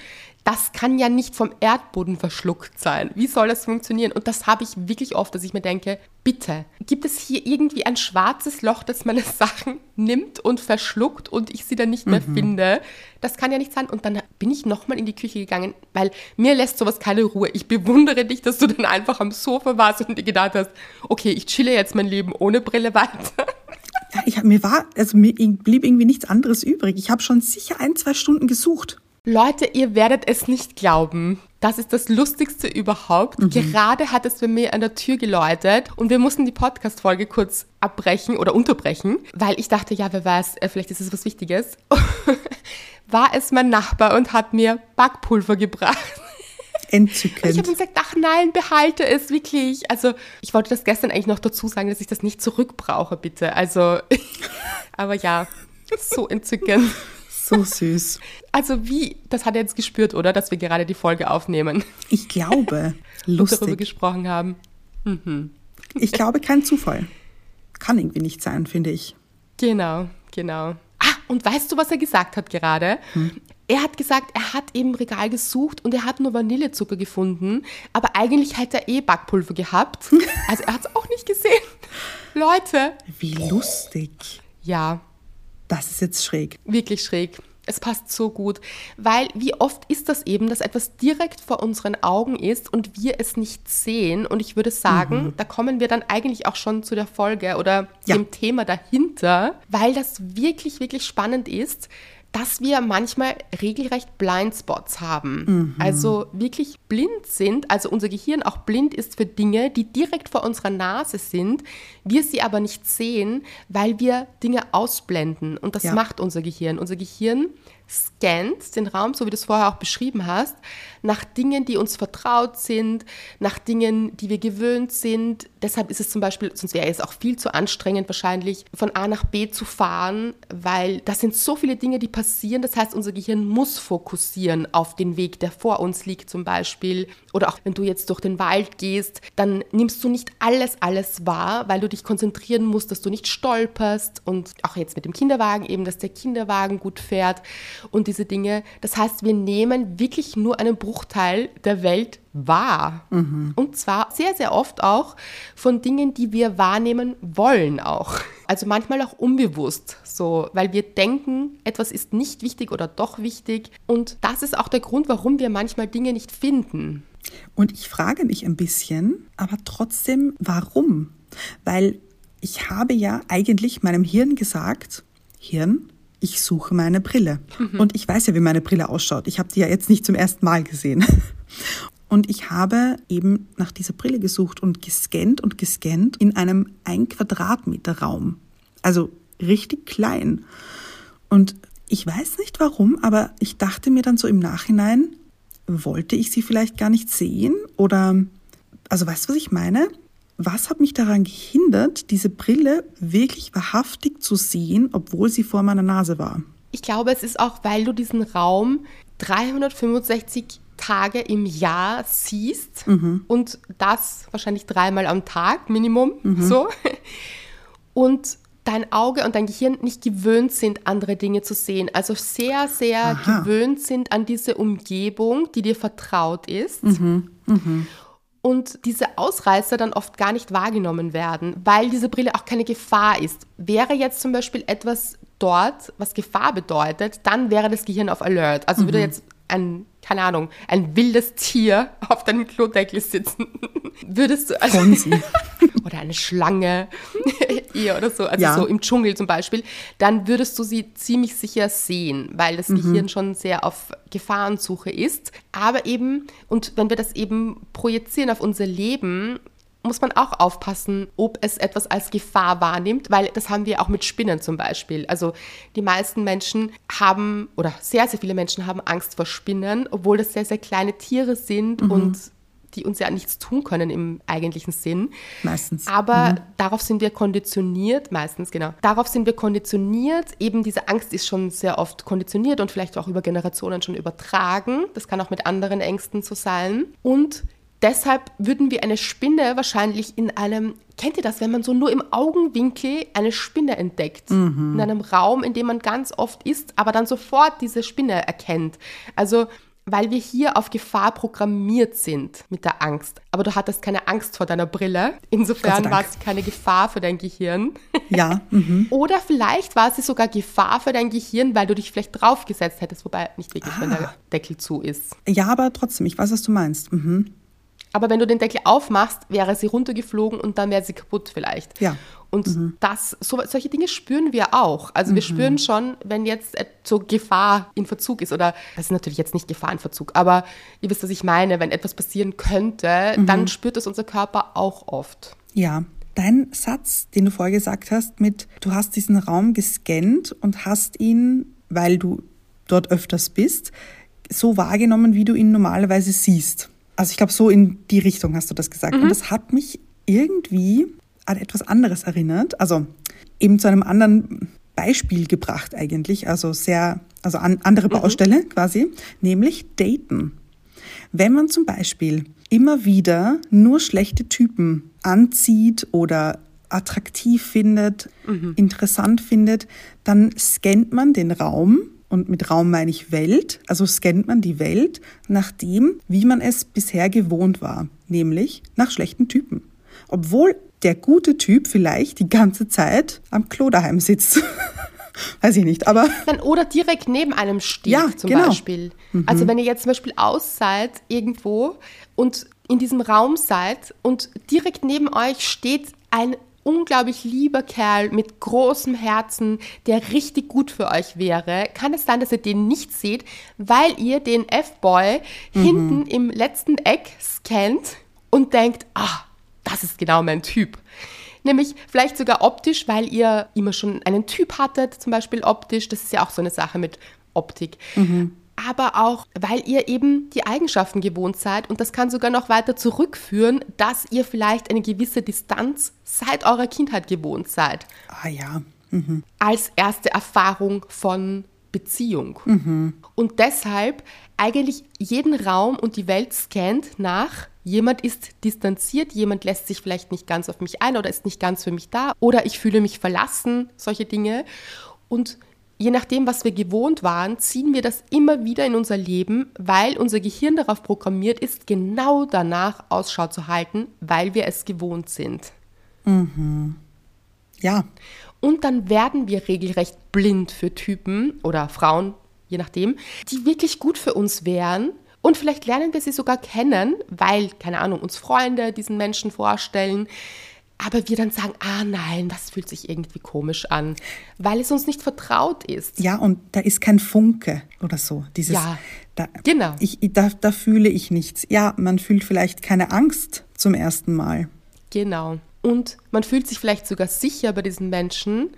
das kann ja nicht vom Erdboden verschluckt sein. Wie soll das funktionieren? Und das habe ich wirklich oft, dass ich mir denke, bitte, gibt es hier irgendwie ein schwarzes Loch, das meine Sachen nimmt und verschluckt und ich sie dann nicht mehr mhm. finde? Das kann ja nicht sein. Und dann bin ich nochmal in die Küche gegangen, weil mir lässt sowas keine Ruhe. Ich bewundere dich, dass du dann einfach am Sofa warst und dir gedacht hast, okay, ich chille jetzt mein Leben ohne Brille weiter. Ja, ich, mir war, also mir blieb irgendwie nichts anderes übrig. Ich habe schon sicher ein, zwei Stunden gesucht. Leute, ihr werdet es nicht glauben. Das ist das Lustigste überhaupt. Mhm. Gerade hat es bei mir an der Tür geläutet und wir mussten die Podcast-Folge kurz abbrechen oder unterbrechen, weil ich dachte, ja, wer weiß, äh, vielleicht ist es was Wichtiges. War es mein Nachbar und hat mir Backpulver gebracht. Entzückend. Ich habe gesagt, ach nein, behalte es wirklich. Also ich wollte das gestern eigentlich noch dazu sagen, dass ich das nicht zurückbrauche, bitte. Also, aber ja, so entzückend. So süß. Also wie, das hat er jetzt gespürt, oder? Dass wir gerade die Folge aufnehmen. Ich glaube. Lustig. Und darüber gesprochen haben. Mhm. Ich glaube, kein Zufall. Kann irgendwie nicht sein, finde ich. Genau, genau. Ah, und weißt du, was er gesagt hat gerade? Hm. Er hat gesagt, er hat eben Regal gesucht und er hat nur Vanillezucker gefunden, aber eigentlich hätte er eh Backpulver gehabt. Also er hat es auch nicht gesehen. Leute. Wie lustig. Ja, das ist jetzt schräg. Wirklich schräg. Es passt so gut, weil wie oft ist das eben, dass etwas direkt vor unseren Augen ist und wir es nicht sehen. Und ich würde sagen, mhm. da kommen wir dann eigentlich auch schon zu der Folge oder ja. dem Thema dahinter, weil das wirklich, wirklich spannend ist dass wir manchmal regelrecht Blindspots haben. Mhm. Also wirklich blind sind, also unser Gehirn auch blind ist für Dinge, die direkt vor unserer Nase sind, wir sie aber nicht sehen, weil wir Dinge ausblenden. Und das ja. macht unser Gehirn. Unser Gehirn scannt den Raum, so wie du es vorher auch beschrieben hast, nach Dingen, die uns vertraut sind, nach Dingen, die wir gewöhnt sind. Deshalb ist es zum Beispiel, sonst wäre es auch viel zu anstrengend wahrscheinlich, von A nach B zu fahren, weil das sind so viele Dinge, die passieren. Das heißt, unser Gehirn muss fokussieren auf den Weg, der vor uns liegt zum Beispiel. Oder auch wenn du jetzt durch den Wald gehst, dann nimmst du nicht alles, alles wahr, weil du dich konzentrieren musst, dass du nicht stolperst und auch jetzt mit dem Kinderwagen eben, dass der Kinderwagen gut fährt und diese Dinge. Das heißt, wir nehmen wirklich nur einen Bruchteil der Welt wahr. Mhm. Und zwar sehr, sehr oft auch von Dingen, die wir wahrnehmen wollen auch. Also manchmal auch unbewusst, so, weil wir denken, etwas ist nicht wichtig oder doch wichtig. Und das ist auch der Grund, warum wir manchmal Dinge nicht finden. Und ich frage mich ein bisschen, aber trotzdem, warum? Weil ich habe ja eigentlich meinem Hirn gesagt, Hirn, ich suche meine Brille. Mhm. Und ich weiß ja, wie meine Brille ausschaut. Ich habe die ja jetzt nicht zum ersten Mal gesehen. Und ich habe eben nach dieser Brille gesucht und gescannt und gescannt in einem ein Quadratmeter Raum. Also richtig klein. Und ich weiß nicht warum, aber ich dachte mir dann so im Nachhinein, wollte ich sie vielleicht gar nicht sehen? Oder, also weißt du, was ich meine? Was hat mich daran gehindert, diese Brille wirklich wahrhaftig zu sehen, obwohl sie vor meiner Nase war? Ich glaube, es ist auch, weil du diesen Raum 365 Tage im Jahr siehst mhm. und das wahrscheinlich dreimal am Tag Minimum mhm. so und dein Auge und dein Gehirn nicht gewöhnt sind, andere Dinge zu sehen. Also sehr, sehr Aha. gewöhnt sind an diese Umgebung, die dir vertraut ist. Mhm. Und diese Ausreißer dann oft gar nicht wahrgenommen werden, weil diese Brille auch keine Gefahr ist. Wäre jetzt zum Beispiel etwas dort, was Gefahr bedeutet, dann wäre das Gehirn auf Alert. Also mhm. würde jetzt ein, keine Ahnung, ein wildes Tier auf deinem Klodeckel sitzen, würdest du also oder eine Schlange eher oder so, also ja. so im Dschungel zum Beispiel, dann würdest du sie ziemlich sicher sehen, weil das mhm. Gehirn schon sehr auf Gefahrensuche ist. Aber eben, und wenn wir das eben projizieren auf unser Leben, muss man auch aufpassen, ob es etwas als Gefahr wahrnimmt, weil das haben wir auch mit Spinnen zum Beispiel. Also die meisten Menschen haben, oder sehr, sehr viele Menschen haben Angst vor Spinnen, obwohl das sehr, sehr kleine Tiere sind mhm. und die uns ja nichts tun können im eigentlichen Sinn. Meistens. Aber mhm. darauf sind wir konditioniert, meistens genau. Darauf sind wir konditioniert. Eben diese Angst ist schon sehr oft konditioniert und vielleicht auch über Generationen schon übertragen. Das kann auch mit anderen Ängsten so sein. Und Deshalb würden wir eine Spinne wahrscheinlich in einem, kennt ihr das, wenn man so nur im Augenwinkel eine Spinne entdeckt? Mhm. In einem Raum, in dem man ganz oft ist, aber dann sofort diese Spinne erkennt. Also, weil wir hier auf Gefahr programmiert sind mit der Angst. Aber du hattest keine Angst vor deiner Brille. Insofern war es keine Gefahr für dein Gehirn. Ja. Mhm. Oder vielleicht war sie sogar Gefahr für dein Gehirn, weil du dich vielleicht draufgesetzt hättest, wobei nicht wirklich, ah. wenn der Deckel zu ist. Ja, aber trotzdem, ich weiß, was du meinst. Mhm. Aber wenn du den Deckel aufmachst, wäre sie runtergeflogen und dann wäre sie kaputt vielleicht. Ja. Und mhm. das, so, solche Dinge spüren wir auch. Also wir mhm. spüren schon, wenn jetzt so Gefahr in Verzug ist oder das ist natürlich jetzt nicht Gefahr in Verzug, aber ihr wisst, was ich meine, wenn etwas passieren könnte, mhm. dann spürt das unser Körper auch oft. Ja. Dein Satz, den du vorher gesagt hast, mit du hast diesen Raum gescannt und hast ihn, weil du dort öfters bist, so wahrgenommen, wie du ihn normalerweise siehst. Also ich glaube, so in die Richtung hast du das gesagt. Mhm. Und das hat mich irgendwie an etwas anderes erinnert. Also eben zu einem anderen Beispiel gebracht eigentlich. Also sehr, also an andere mhm. Baustelle mhm. quasi, nämlich Daten. Wenn man zum Beispiel immer wieder nur schlechte Typen anzieht oder attraktiv findet, mhm. interessant findet, dann scannt man den Raum und mit Raum meine ich Welt, also scannt man die Welt nach dem, wie man es bisher gewohnt war, nämlich nach schlechten Typen. Obwohl der gute Typ vielleicht die ganze Zeit am Klo daheim sitzt. Weiß ich nicht, aber. Oder direkt neben einem steht, ja, zum genau. Beispiel. Mhm. Also, wenn ihr jetzt zum Beispiel aus seid irgendwo und in diesem Raum seid und direkt neben euch steht ein unglaublich lieber Kerl mit großem Herzen, der richtig gut für euch wäre, kann es sein, dass ihr den nicht seht, weil ihr den F-Boy mhm. hinten im letzten Eck scannt und denkt, ah, das ist genau mein Typ. Nämlich vielleicht sogar optisch, weil ihr immer schon einen Typ hattet, zum Beispiel optisch. Das ist ja auch so eine Sache mit Optik. Mhm aber auch, weil ihr eben die Eigenschaften gewohnt seid und das kann sogar noch weiter zurückführen, dass ihr vielleicht eine gewisse Distanz seit eurer Kindheit gewohnt seid. Ah ja. Mhm. Als erste Erfahrung von Beziehung. Mhm. Und deshalb eigentlich jeden Raum und die Welt scannt nach, jemand ist distanziert, jemand lässt sich vielleicht nicht ganz auf mich ein oder ist nicht ganz für mich da oder ich fühle mich verlassen, solche Dinge. Und je nachdem, was wir gewohnt waren, ziehen wir das immer wieder in unser Leben, weil unser Gehirn darauf programmiert ist, genau danach Ausschau zu halten, weil wir es gewohnt sind. Mhm. Ja. Und dann werden wir regelrecht blind für Typen oder Frauen, je nachdem, die wirklich gut für uns wären. Und vielleicht lernen wir sie sogar kennen, weil, keine Ahnung, uns Freunde diesen Menschen vorstellen. Aber wir dann sagen, ah nein, das fühlt sich irgendwie komisch an, weil es uns nicht vertraut ist. Ja, und da ist kein Funke oder so. Dieses, ja, da, genau. Ich, da, da fühle ich nichts. Ja, man fühlt vielleicht keine Angst zum ersten Mal. Genau. Und man fühlt sich vielleicht sogar sicher bei diesen Menschen,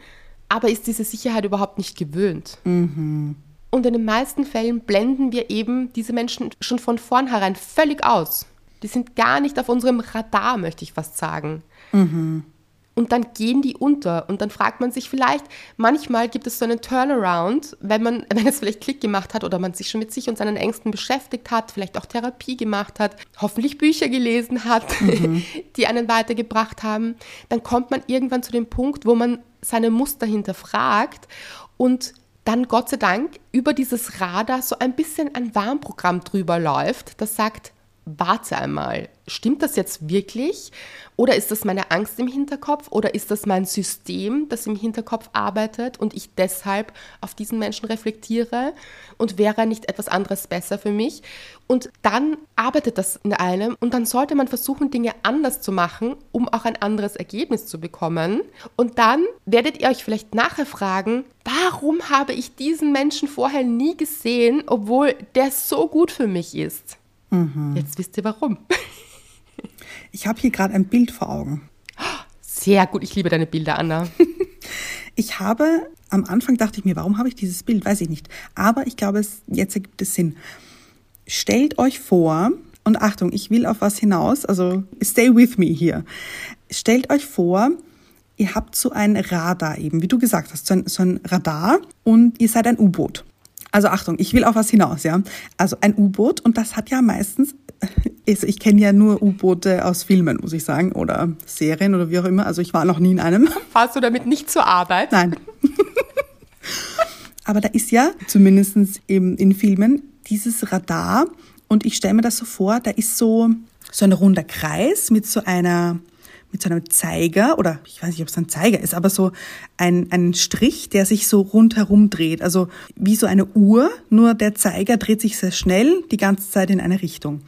aber ist diese Sicherheit überhaupt nicht gewöhnt. Mhm. Und in den meisten Fällen blenden wir eben diese Menschen schon von vornherein völlig aus. Die sind gar nicht auf unserem Radar, möchte ich fast sagen. Mhm. Und dann gehen die unter. Und dann fragt man sich vielleicht, manchmal gibt es so einen Turnaround, wenn man, wenn es vielleicht Klick gemacht hat oder man sich schon mit sich und seinen Ängsten beschäftigt hat, vielleicht auch Therapie gemacht hat, hoffentlich Bücher gelesen hat, mhm. die einen weitergebracht haben, dann kommt man irgendwann zu dem Punkt, wo man seine Muster hinterfragt und dann Gott sei Dank über dieses Radar so ein bisschen ein Warnprogramm drüber läuft, das sagt, warte einmal, stimmt das jetzt wirklich? Oder ist das meine Angst im Hinterkopf? Oder ist das mein System, das im Hinterkopf arbeitet und ich deshalb auf diesen Menschen reflektiere? Und wäre nicht etwas anderes besser für mich? Und dann arbeitet das in einem und dann sollte man versuchen, Dinge anders zu machen, um auch ein anderes Ergebnis zu bekommen. Und dann werdet ihr euch vielleicht nachher fragen, warum habe ich diesen Menschen vorher nie gesehen, obwohl der so gut für mich ist? Mhm. Jetzt wisst ihr warum. Ich habe hier gerade ein Bild vor Augen. Sehr gut, ich liebe deine Bilder, Anna. ich habe, am Anfang dachte ich mir, warum habe ich dieses Bild? Weiß ich nicht. Aber ich glaube, es, jetzt ergibt es Sinn. Stellt euch vor, und Achtung, ich will auf was hinaus, also stay with me hier. Stellt euch vor, ihr habt so ein Radar eben, wie du gesagt hast, so ein, so ein Radar und ihr seid ein U-Boot. Also Achtung, ich will auf was hinaus, ja. Also ein U-Boot und das hat ja meistens, also ich kenne ja nur U-Boote aus Filmen, muss ich sagen, oder Serien oder wie auch immer. Also ich war noch nie in einem. Fahrst du damit nicht zur Arbeit? Nein. Aber da ist ja, zumindest eben in Filmen, dieses Radar und ich stelle mir das so vor, da ist so, so ein runder Kreis mit so einer mit so einem Zeiger oder ich weiß nicht, ob es ein Zeiger ist, aber so ein, ein Strich, der sich so rundherum dreht. Also wie so eine Uhr, nur der Zeiger dreht sich sehr schnell die ganze Zeit in eine Richtung.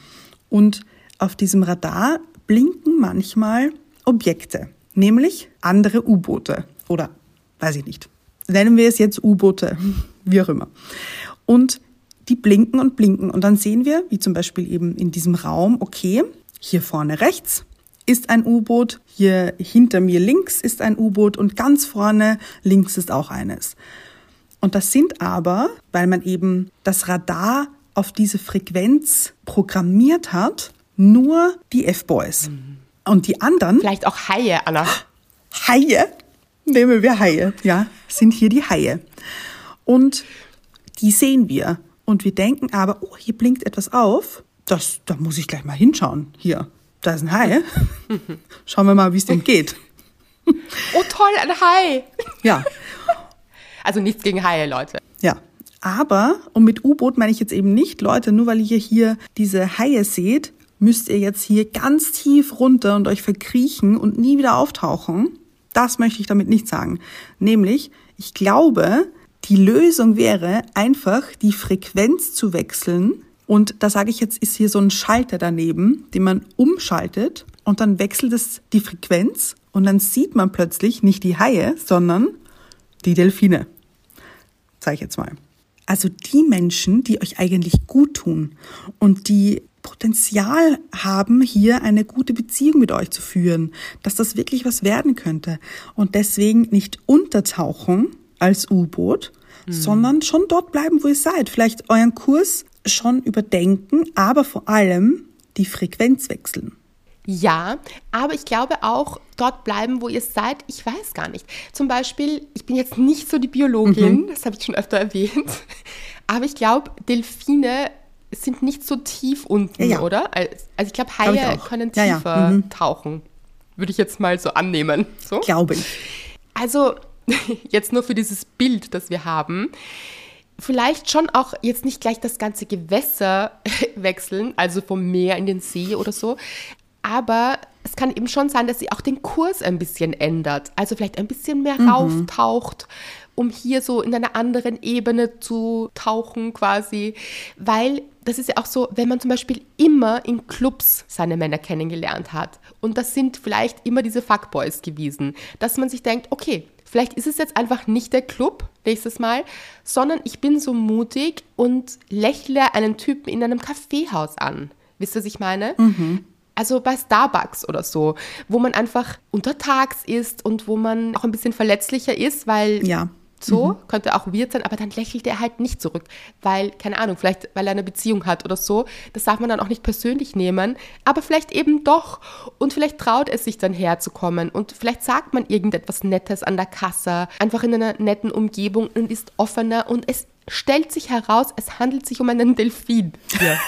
Und auf diesem Radar blinken manchmal Objekte, nämlich andere U-Boote oder weiß ich nicht. Nennen wir es jetzt U-Boote, wie auch immer. Und die blinken und blinken und dann sehen wir, wie zum Beispiel eben in diesem Raum, okay, hier vorne rechts ist ein U-Boot, hier hinter mir links ist ein U-Boot und ganz vorne links ist auch eines. Und das sind aber, weil man eben das Radar auf diese Frequenz programmiert hat, nur die F-Boys. Mhm. Und die anderen. Vielleicht auch Haie, Anna. Haie? Nehmen wir Haie, ja, sind hier die Haie. Und die sehen wir. Und wir denken aber, oh, hier blinkt etwas auf. Das, da muss ich gleich mal hinschauen. Hier, da ist ein Hai. Schauen wir mal, wie es dem geht. Oh toll, ein Hai. Ja. Also nichts gegen Haie, Leute. Ja. Aber, und mit U-Boot meine ich jetzt eben nicht, Leute, nur weil ihr hier diese Haie seht, müsst ihr jetzt hier ganz tief runter und euch verkriechen und nie wieder auftauchen. Das möchte ich damit nicht sagen. Nämlich, ich glaube, die Lösung wäre einfach die Frequenz zu wechseln und da sage ich jetzt, ist hier so ein Schalter daneben, den man umschaltet und dann wechselt es die Frequenz und dann sieht man plötzlich nicht die Haie, sondern die Delfine. Zeige ich jetzt mal. Also die Menschen, die euch eigentlich gut tun und die Potenzial haben, hier eine gute Beziehung mit euch zu führen, dass das wirklich was werden könnte und deswegen nicht untertauchen als U-Boot, mhm. sondern schon dort bleiben, wo ihr seid. Vielleicht euren Kurs schon überdenken, aber vor allem die Frequenz wechseln. Ja, aber ich glaube auch dort bleiben, wo ihr seid. Ich weiß gar nicht. Zum Beispiel, ich bin jetzt nicht so die Biologin, mhm. das habe ich schon öfter erwähnt, aber ich glaube, Delfine sind nicht so tief unten, ja, ja. oder? Also ich glaube, Haie glaub ich können tiefer ja, mhm. tauchen. Würde ich jetzt mal so annehmen. So? Glaube ich. Also, jetzt nur für dieses Bild, das wir haben vielleicht schon auch jetzt nicht gleich das ganze Gewässer wechseln, also vom Meer in den See oder so, aber es kann eben schon sein, dass sie auch den Kurs ein bisschen ändert. Also vielleicht ein bisschen mehr mhm. rauftaucht, um hier so in einer anderen Ebene zu tauchen quasi. Weil das ist ja auch so, wenn man zum Beispiel immer in Clubs seine Männer kennengelernt hat und das sind vielleicht immer diese Fuckboys gewesen, dass man sich denkt, okay, vielleicht ist es jetzt einfach nicht der Club nächstes Mal, sondern ich bin so mutig und lächle einen Typen in einem Kaffeehaus an. Wisst ihr, was ich meine? Mhm. Also bei Starbucks oder so, wo man einfach untertags ist und wo man auch ein bisschen verletzlicher ist, weil ja. So mhm. könnte auch weird sein, aber dann lächelt er halt nicht zurück, weil, keine Ahnung, vielleicht weil er eine Beziehung hat oder so. Das darf man dann auch nicht persönlich nehmen, aber vielleicht eben doch. Und vielleicht traut es sich dann herzukommen und vielleicht sagt man irgendetwas Nettes an der Kasse, einfach in einer netten Umgebung und ist offener und es stellt sich heraus, es handelt sich um einen Delfin. Ja.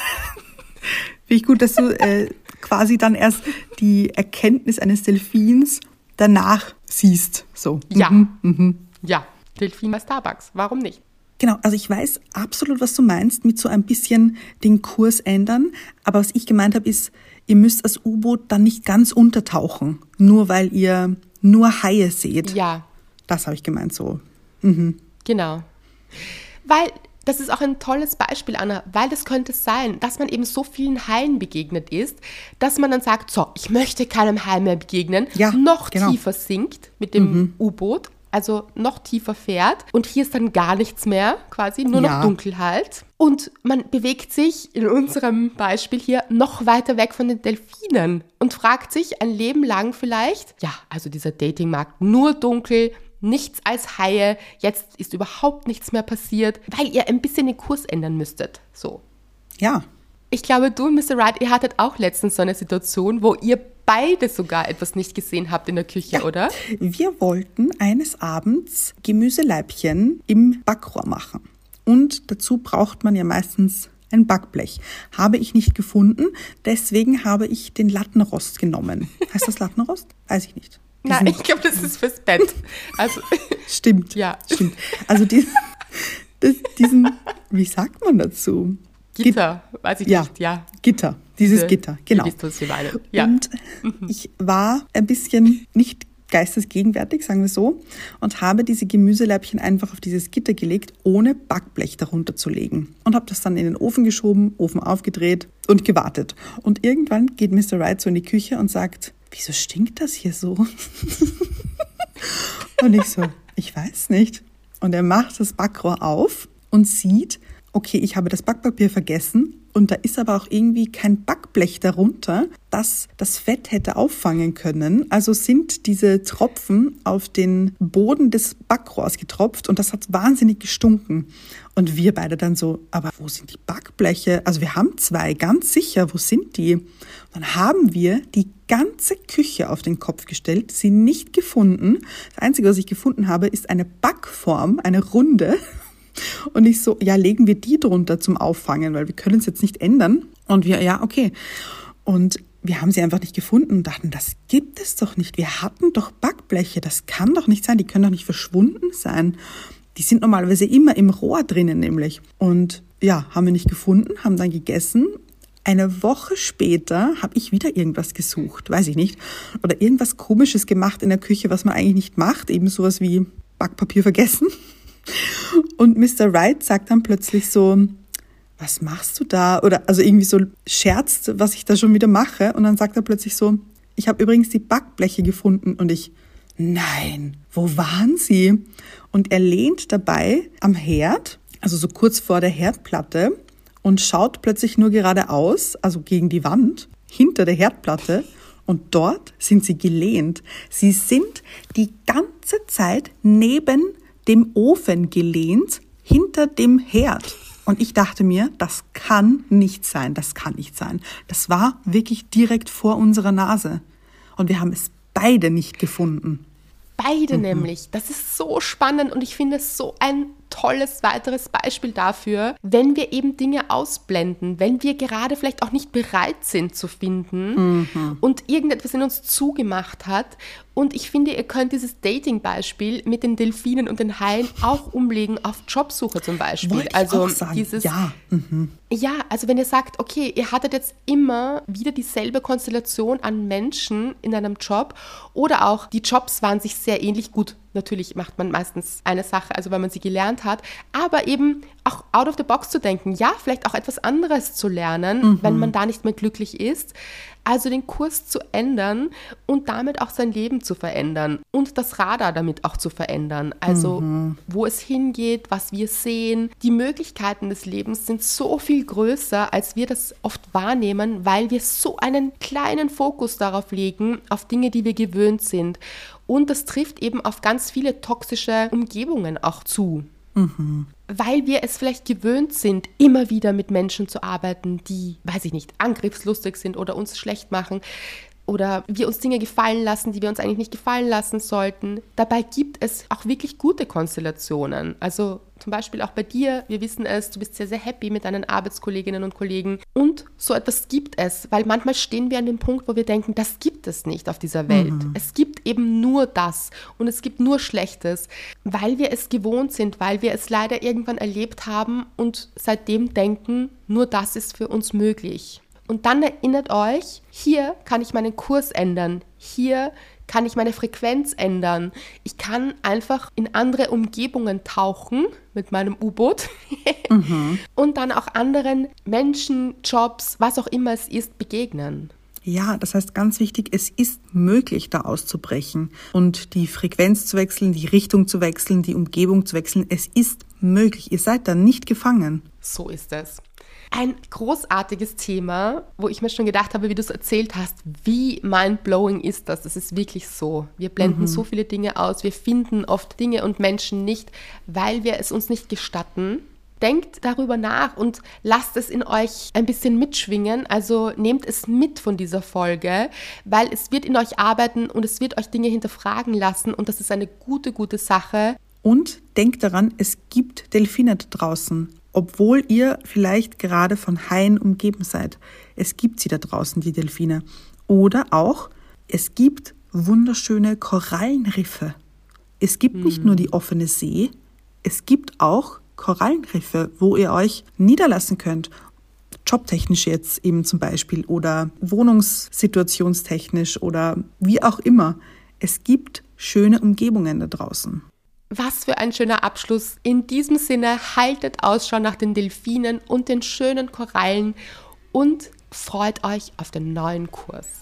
Finde ich gut, dass du äh, quasi dann erst die Erkenntnis eines Delfins danach siehst. So. Ja. Mhm, mhm. Ja, Delfin bei Starbucks. Warum nicht? Genau, also ich weiß absolut, was du meinst, mit so ein bisschen den Kurs ändern. Aber was ich gemeint habe, ist, ihr müsst als U-Boot dann nicht ganz untertauchen, nur weil ihr nur Haie seht. Ja. Das habe ich gemeint so. Mhm. Genau. Weil das ist auch ein tolles Beispiel, Anna, weil das könnte sein, dass man eben so vielen Haien begegnet ist, dass man dann sagt, so, ich möchte keinem Hai mehr begegnen, ja, noch genau. tiefer sinkt mit dem mhm. U-Boot, also noch tiefer fährt und hier ist dann gar nichts mehr, quasi nur ja. noch Dunkelheit. Und man bewegt sich in unserem Beispiel hier noch weiter weg von den Delfinen und fragt sich ein Leben lang vielleicht, ja, also dieser Datingmarkt nur dunkel, nichts als Haie, jetzt ist überhaupt nichts mehr passiert, weil ihr ein bisschen den Kurs ändern müsstet. So. Ja. Ich glaube, du und Mr. Wright, ihr hattet auch letztens so eine Situation, wo ihr beide sogar etwas nicht gesehen habt in der Küche, ja. oder? Wir wollten eines Abends Gemüseleibchen im Backrohr machen. Und dazu braucht man ja meistens ein Backblech. Habe ich nicht gefunden, deswegen habe ich den Lattenrost genommen. Heißt das Lattenrost? Weiß ich nicht. Nein, ich glaube, das ist fürs Bett. Also, stimmt. Ja. Stimmt. Also diesen, diesen, wie sagt man dazu? Gitter, weiß ich ja, nicht, ja. Gitter, dieses Diese, Gitter, genau. Ja. Und mhm. ich war ein bisschen nicht geistesgegenwärtig, sagen wir so, und habe diese Gemüseleibchen einfach auf dieses Gitter gelegt, ohne Backblech darunter zu legen. Und habe das dann in den Ofen geschoben, Ofen aufgedreht und gewartet. Und irgendwann geht Mr. Wright so in die Küche und sagt, wieso stinkt das hier so? und ich so, ich weiß nicht. Und er macht das Backrohr auf und sieht, okay, ich habe das Backpapier vergessen und da ist aber auch irgendwie kein Backblech darunter, das das Fett hätte auffangen können. Also sind diese Tropfen auf den Boden des Backrohrs getropft und das hat wahnsinnig gestunken. Und wir beide dann so, aber wo sind die Backbleche? Also wir haben zwei, ganz sicher, wo sind die? Und dann haben wir die ganze Küche auf den Kopf gestellt, sie nicht gefunden. Das Einzige, was ich gefunden habe, ist eine Backform, eine runde und ich so, ja, legen wir die drunter zum Auffangen, weil wir können es jetzt nicht ändern. Und wir, ja, okay. Und wir haben sie einfach nicht gefunden und dachten, das gibt es doch nicht. Wir hatten doch Backbleche, das kann doch nicht sein, die können doch nicht verschwunden sein. Die sind normalerweise immer im Rohr drinnen nämlich. Und ja, haben wir nicht gefunden, haben dann gegessen. Eine Woche später habe ich wieder irgendwas gesucht, weiß ich nicht. Oder irgendwas Komisches gemacht in der Küche, was man eigentlich nicht macht. Eben sowas wie Backpapier vergessen. Und Mr. Wright sagt dann plötzlich so, was machst du da? Oder also irgendwie so scherzt, was ich da schon wieder mache. Und dann sagt er plötzlich so, ich habe übrigens die Backbleche gefunden. Und ich, nein, wo waren sie? Und er lehnt dabei am Herd, also so kurz vor der Herdplatte, und schaut plötzlich nur geradeaus, also gegen die Wand, hinter der Herdplatte. Und dort sind sie gelehnt. Sie sind die ganze Zeit neben dem Ofen gelehnt, hinter dem Herd. Und ich dachte mir, das kann nicht sein, das kann nicht sein. Das war wirklich direkt vor unserer Nase. Und wir haben es beide nicht gefunden. Beide mhm. nämlich. Das ist so spannend und ich finde es so ein tolles weiteres Beispiel dafür, wenn wir eben Dinge ausblenden, wenn wir gerade vielleicht auch nicht bereit sind zu finden mhm. und irgendetwas in uns zugemacht hat. Und ich finde, ihr könnt dieses Dating-Beispiel mit den Delfinen und den Haien auch umlegen auf Jobsuche zum Beispiel. Also dieses ja. Mhm. Ja, also wenn ihr sagt, okay, ihr hattet jetzt immer wieder dieselbe Konstellation an Menschen in einem Job oder auch die Jobs waren sich sehr ähnlich gut Natürlich macht man meistens eine Sache, also weil man sie gelernt hat, aber eben auch out of the box zu denken, ja, vielleicht auch etwas anderes zu lernen, mhm. wenn man da nicht mehr glücklich ist. Also den Kurs zu ändern und damit auch sein Leben zu verändern und das Radar damit auch zu verändern. Also mhm. wo es hingeht, was wir sehen. Die Möglichkeiten des Lebens sind so viel größer, als wir das oft wahrnehmen, weil wir so einen kleinen Fokus darauf legen, auf Dinge, die wir gewöhnt sind. Und das trifft eben auf ganz viele toxische Umgebungen auch zu. Mhm. Weil wir es vielleicht gewöhnt sind, immer wieder mit Menschen zu arbeiten, die, weiß ich nicht, angriffslustig sind oder uns schlecht machen, oder wir uns Dinge gefallen lassen, die wir uns eigentlich nicht gefallen lassen sollten. Dabei gibt es auch wirklich gute Konstellationen. Also zum Beispiel auch bei dir, wir wissen es, du bist sehr, sehr happy mit deinen Arbeitskolleginnen und Kollegen. Und so etwas gibt es, weil manchmal stehen wir an dem Punkt, wo wir denken, das gibt es nicht auf dieser Welt. Mhm. Es gibt eben nur das und es gibt nur Schlechtes, weil wir es gewohnt sind, weil wir es leider irgendwann erlebt haben und seitdem denken, nur das ist für uns möglich. Und dann erinnert euch, hier kann ich meinen Kurs ändern. Hier kann ich meine Frequenz ändern. Ich kann einfach in andere Umgebungen tauchen mit meinem U-Boot mhm. und dann auch anderen Menschen, Jobs, was auch immer es ist, begegnen. Ja, das heißt ganz wichtig, es ist möglich, da auszubrechen und die Frequenz zu wechseln, die Richtung zu wechseln, die Umgebung zu wechseln. Es ist möglich. Ihr seid da nicht gefangen. So ist es ein großartiges Thema, wo ich mir schon gedacht habe, wie du es erzählt hast, wie mindblowing ist das? Das ist wirklich so. Wir blenden mhm. so viele Dinge aus, wir finden oft Dinge und Menschen nicht, weil wir es uns nicht gestatten. Denkt darüber nach und lasst es in euch ein bisschen mitschwingen. Also nehmt es mit von dieser Folge, weil es wird in euch arbeiten und es wird euch Dinge hinterfragen lassen und das ist eine gute, gute Sache. Und denkt daran, es gibt Delfine da draußen obwohl ihr vielleicht gerade von Haien umgeben seid. Es gibt sie da draußen, die Delfine. Oder auch, es gibt wunderschöne Korallenriffe. Es gibt mhm. nicht hm. nur die offene See, es gibt auch Korallenriffe, wo ihr euch niederlassen könnt. Jobtechnisch jetzt eben zum Beispiel oder wohnungssituationstechnisch oder wie auch immer. Es gibt schöne Umgebungen da draußen. Was für ein schöner Abschluss. In diesem Sinne, haltet Ausschau nach den Delfinen und den schönen Korallen und freut euch auf den neuen Kurs.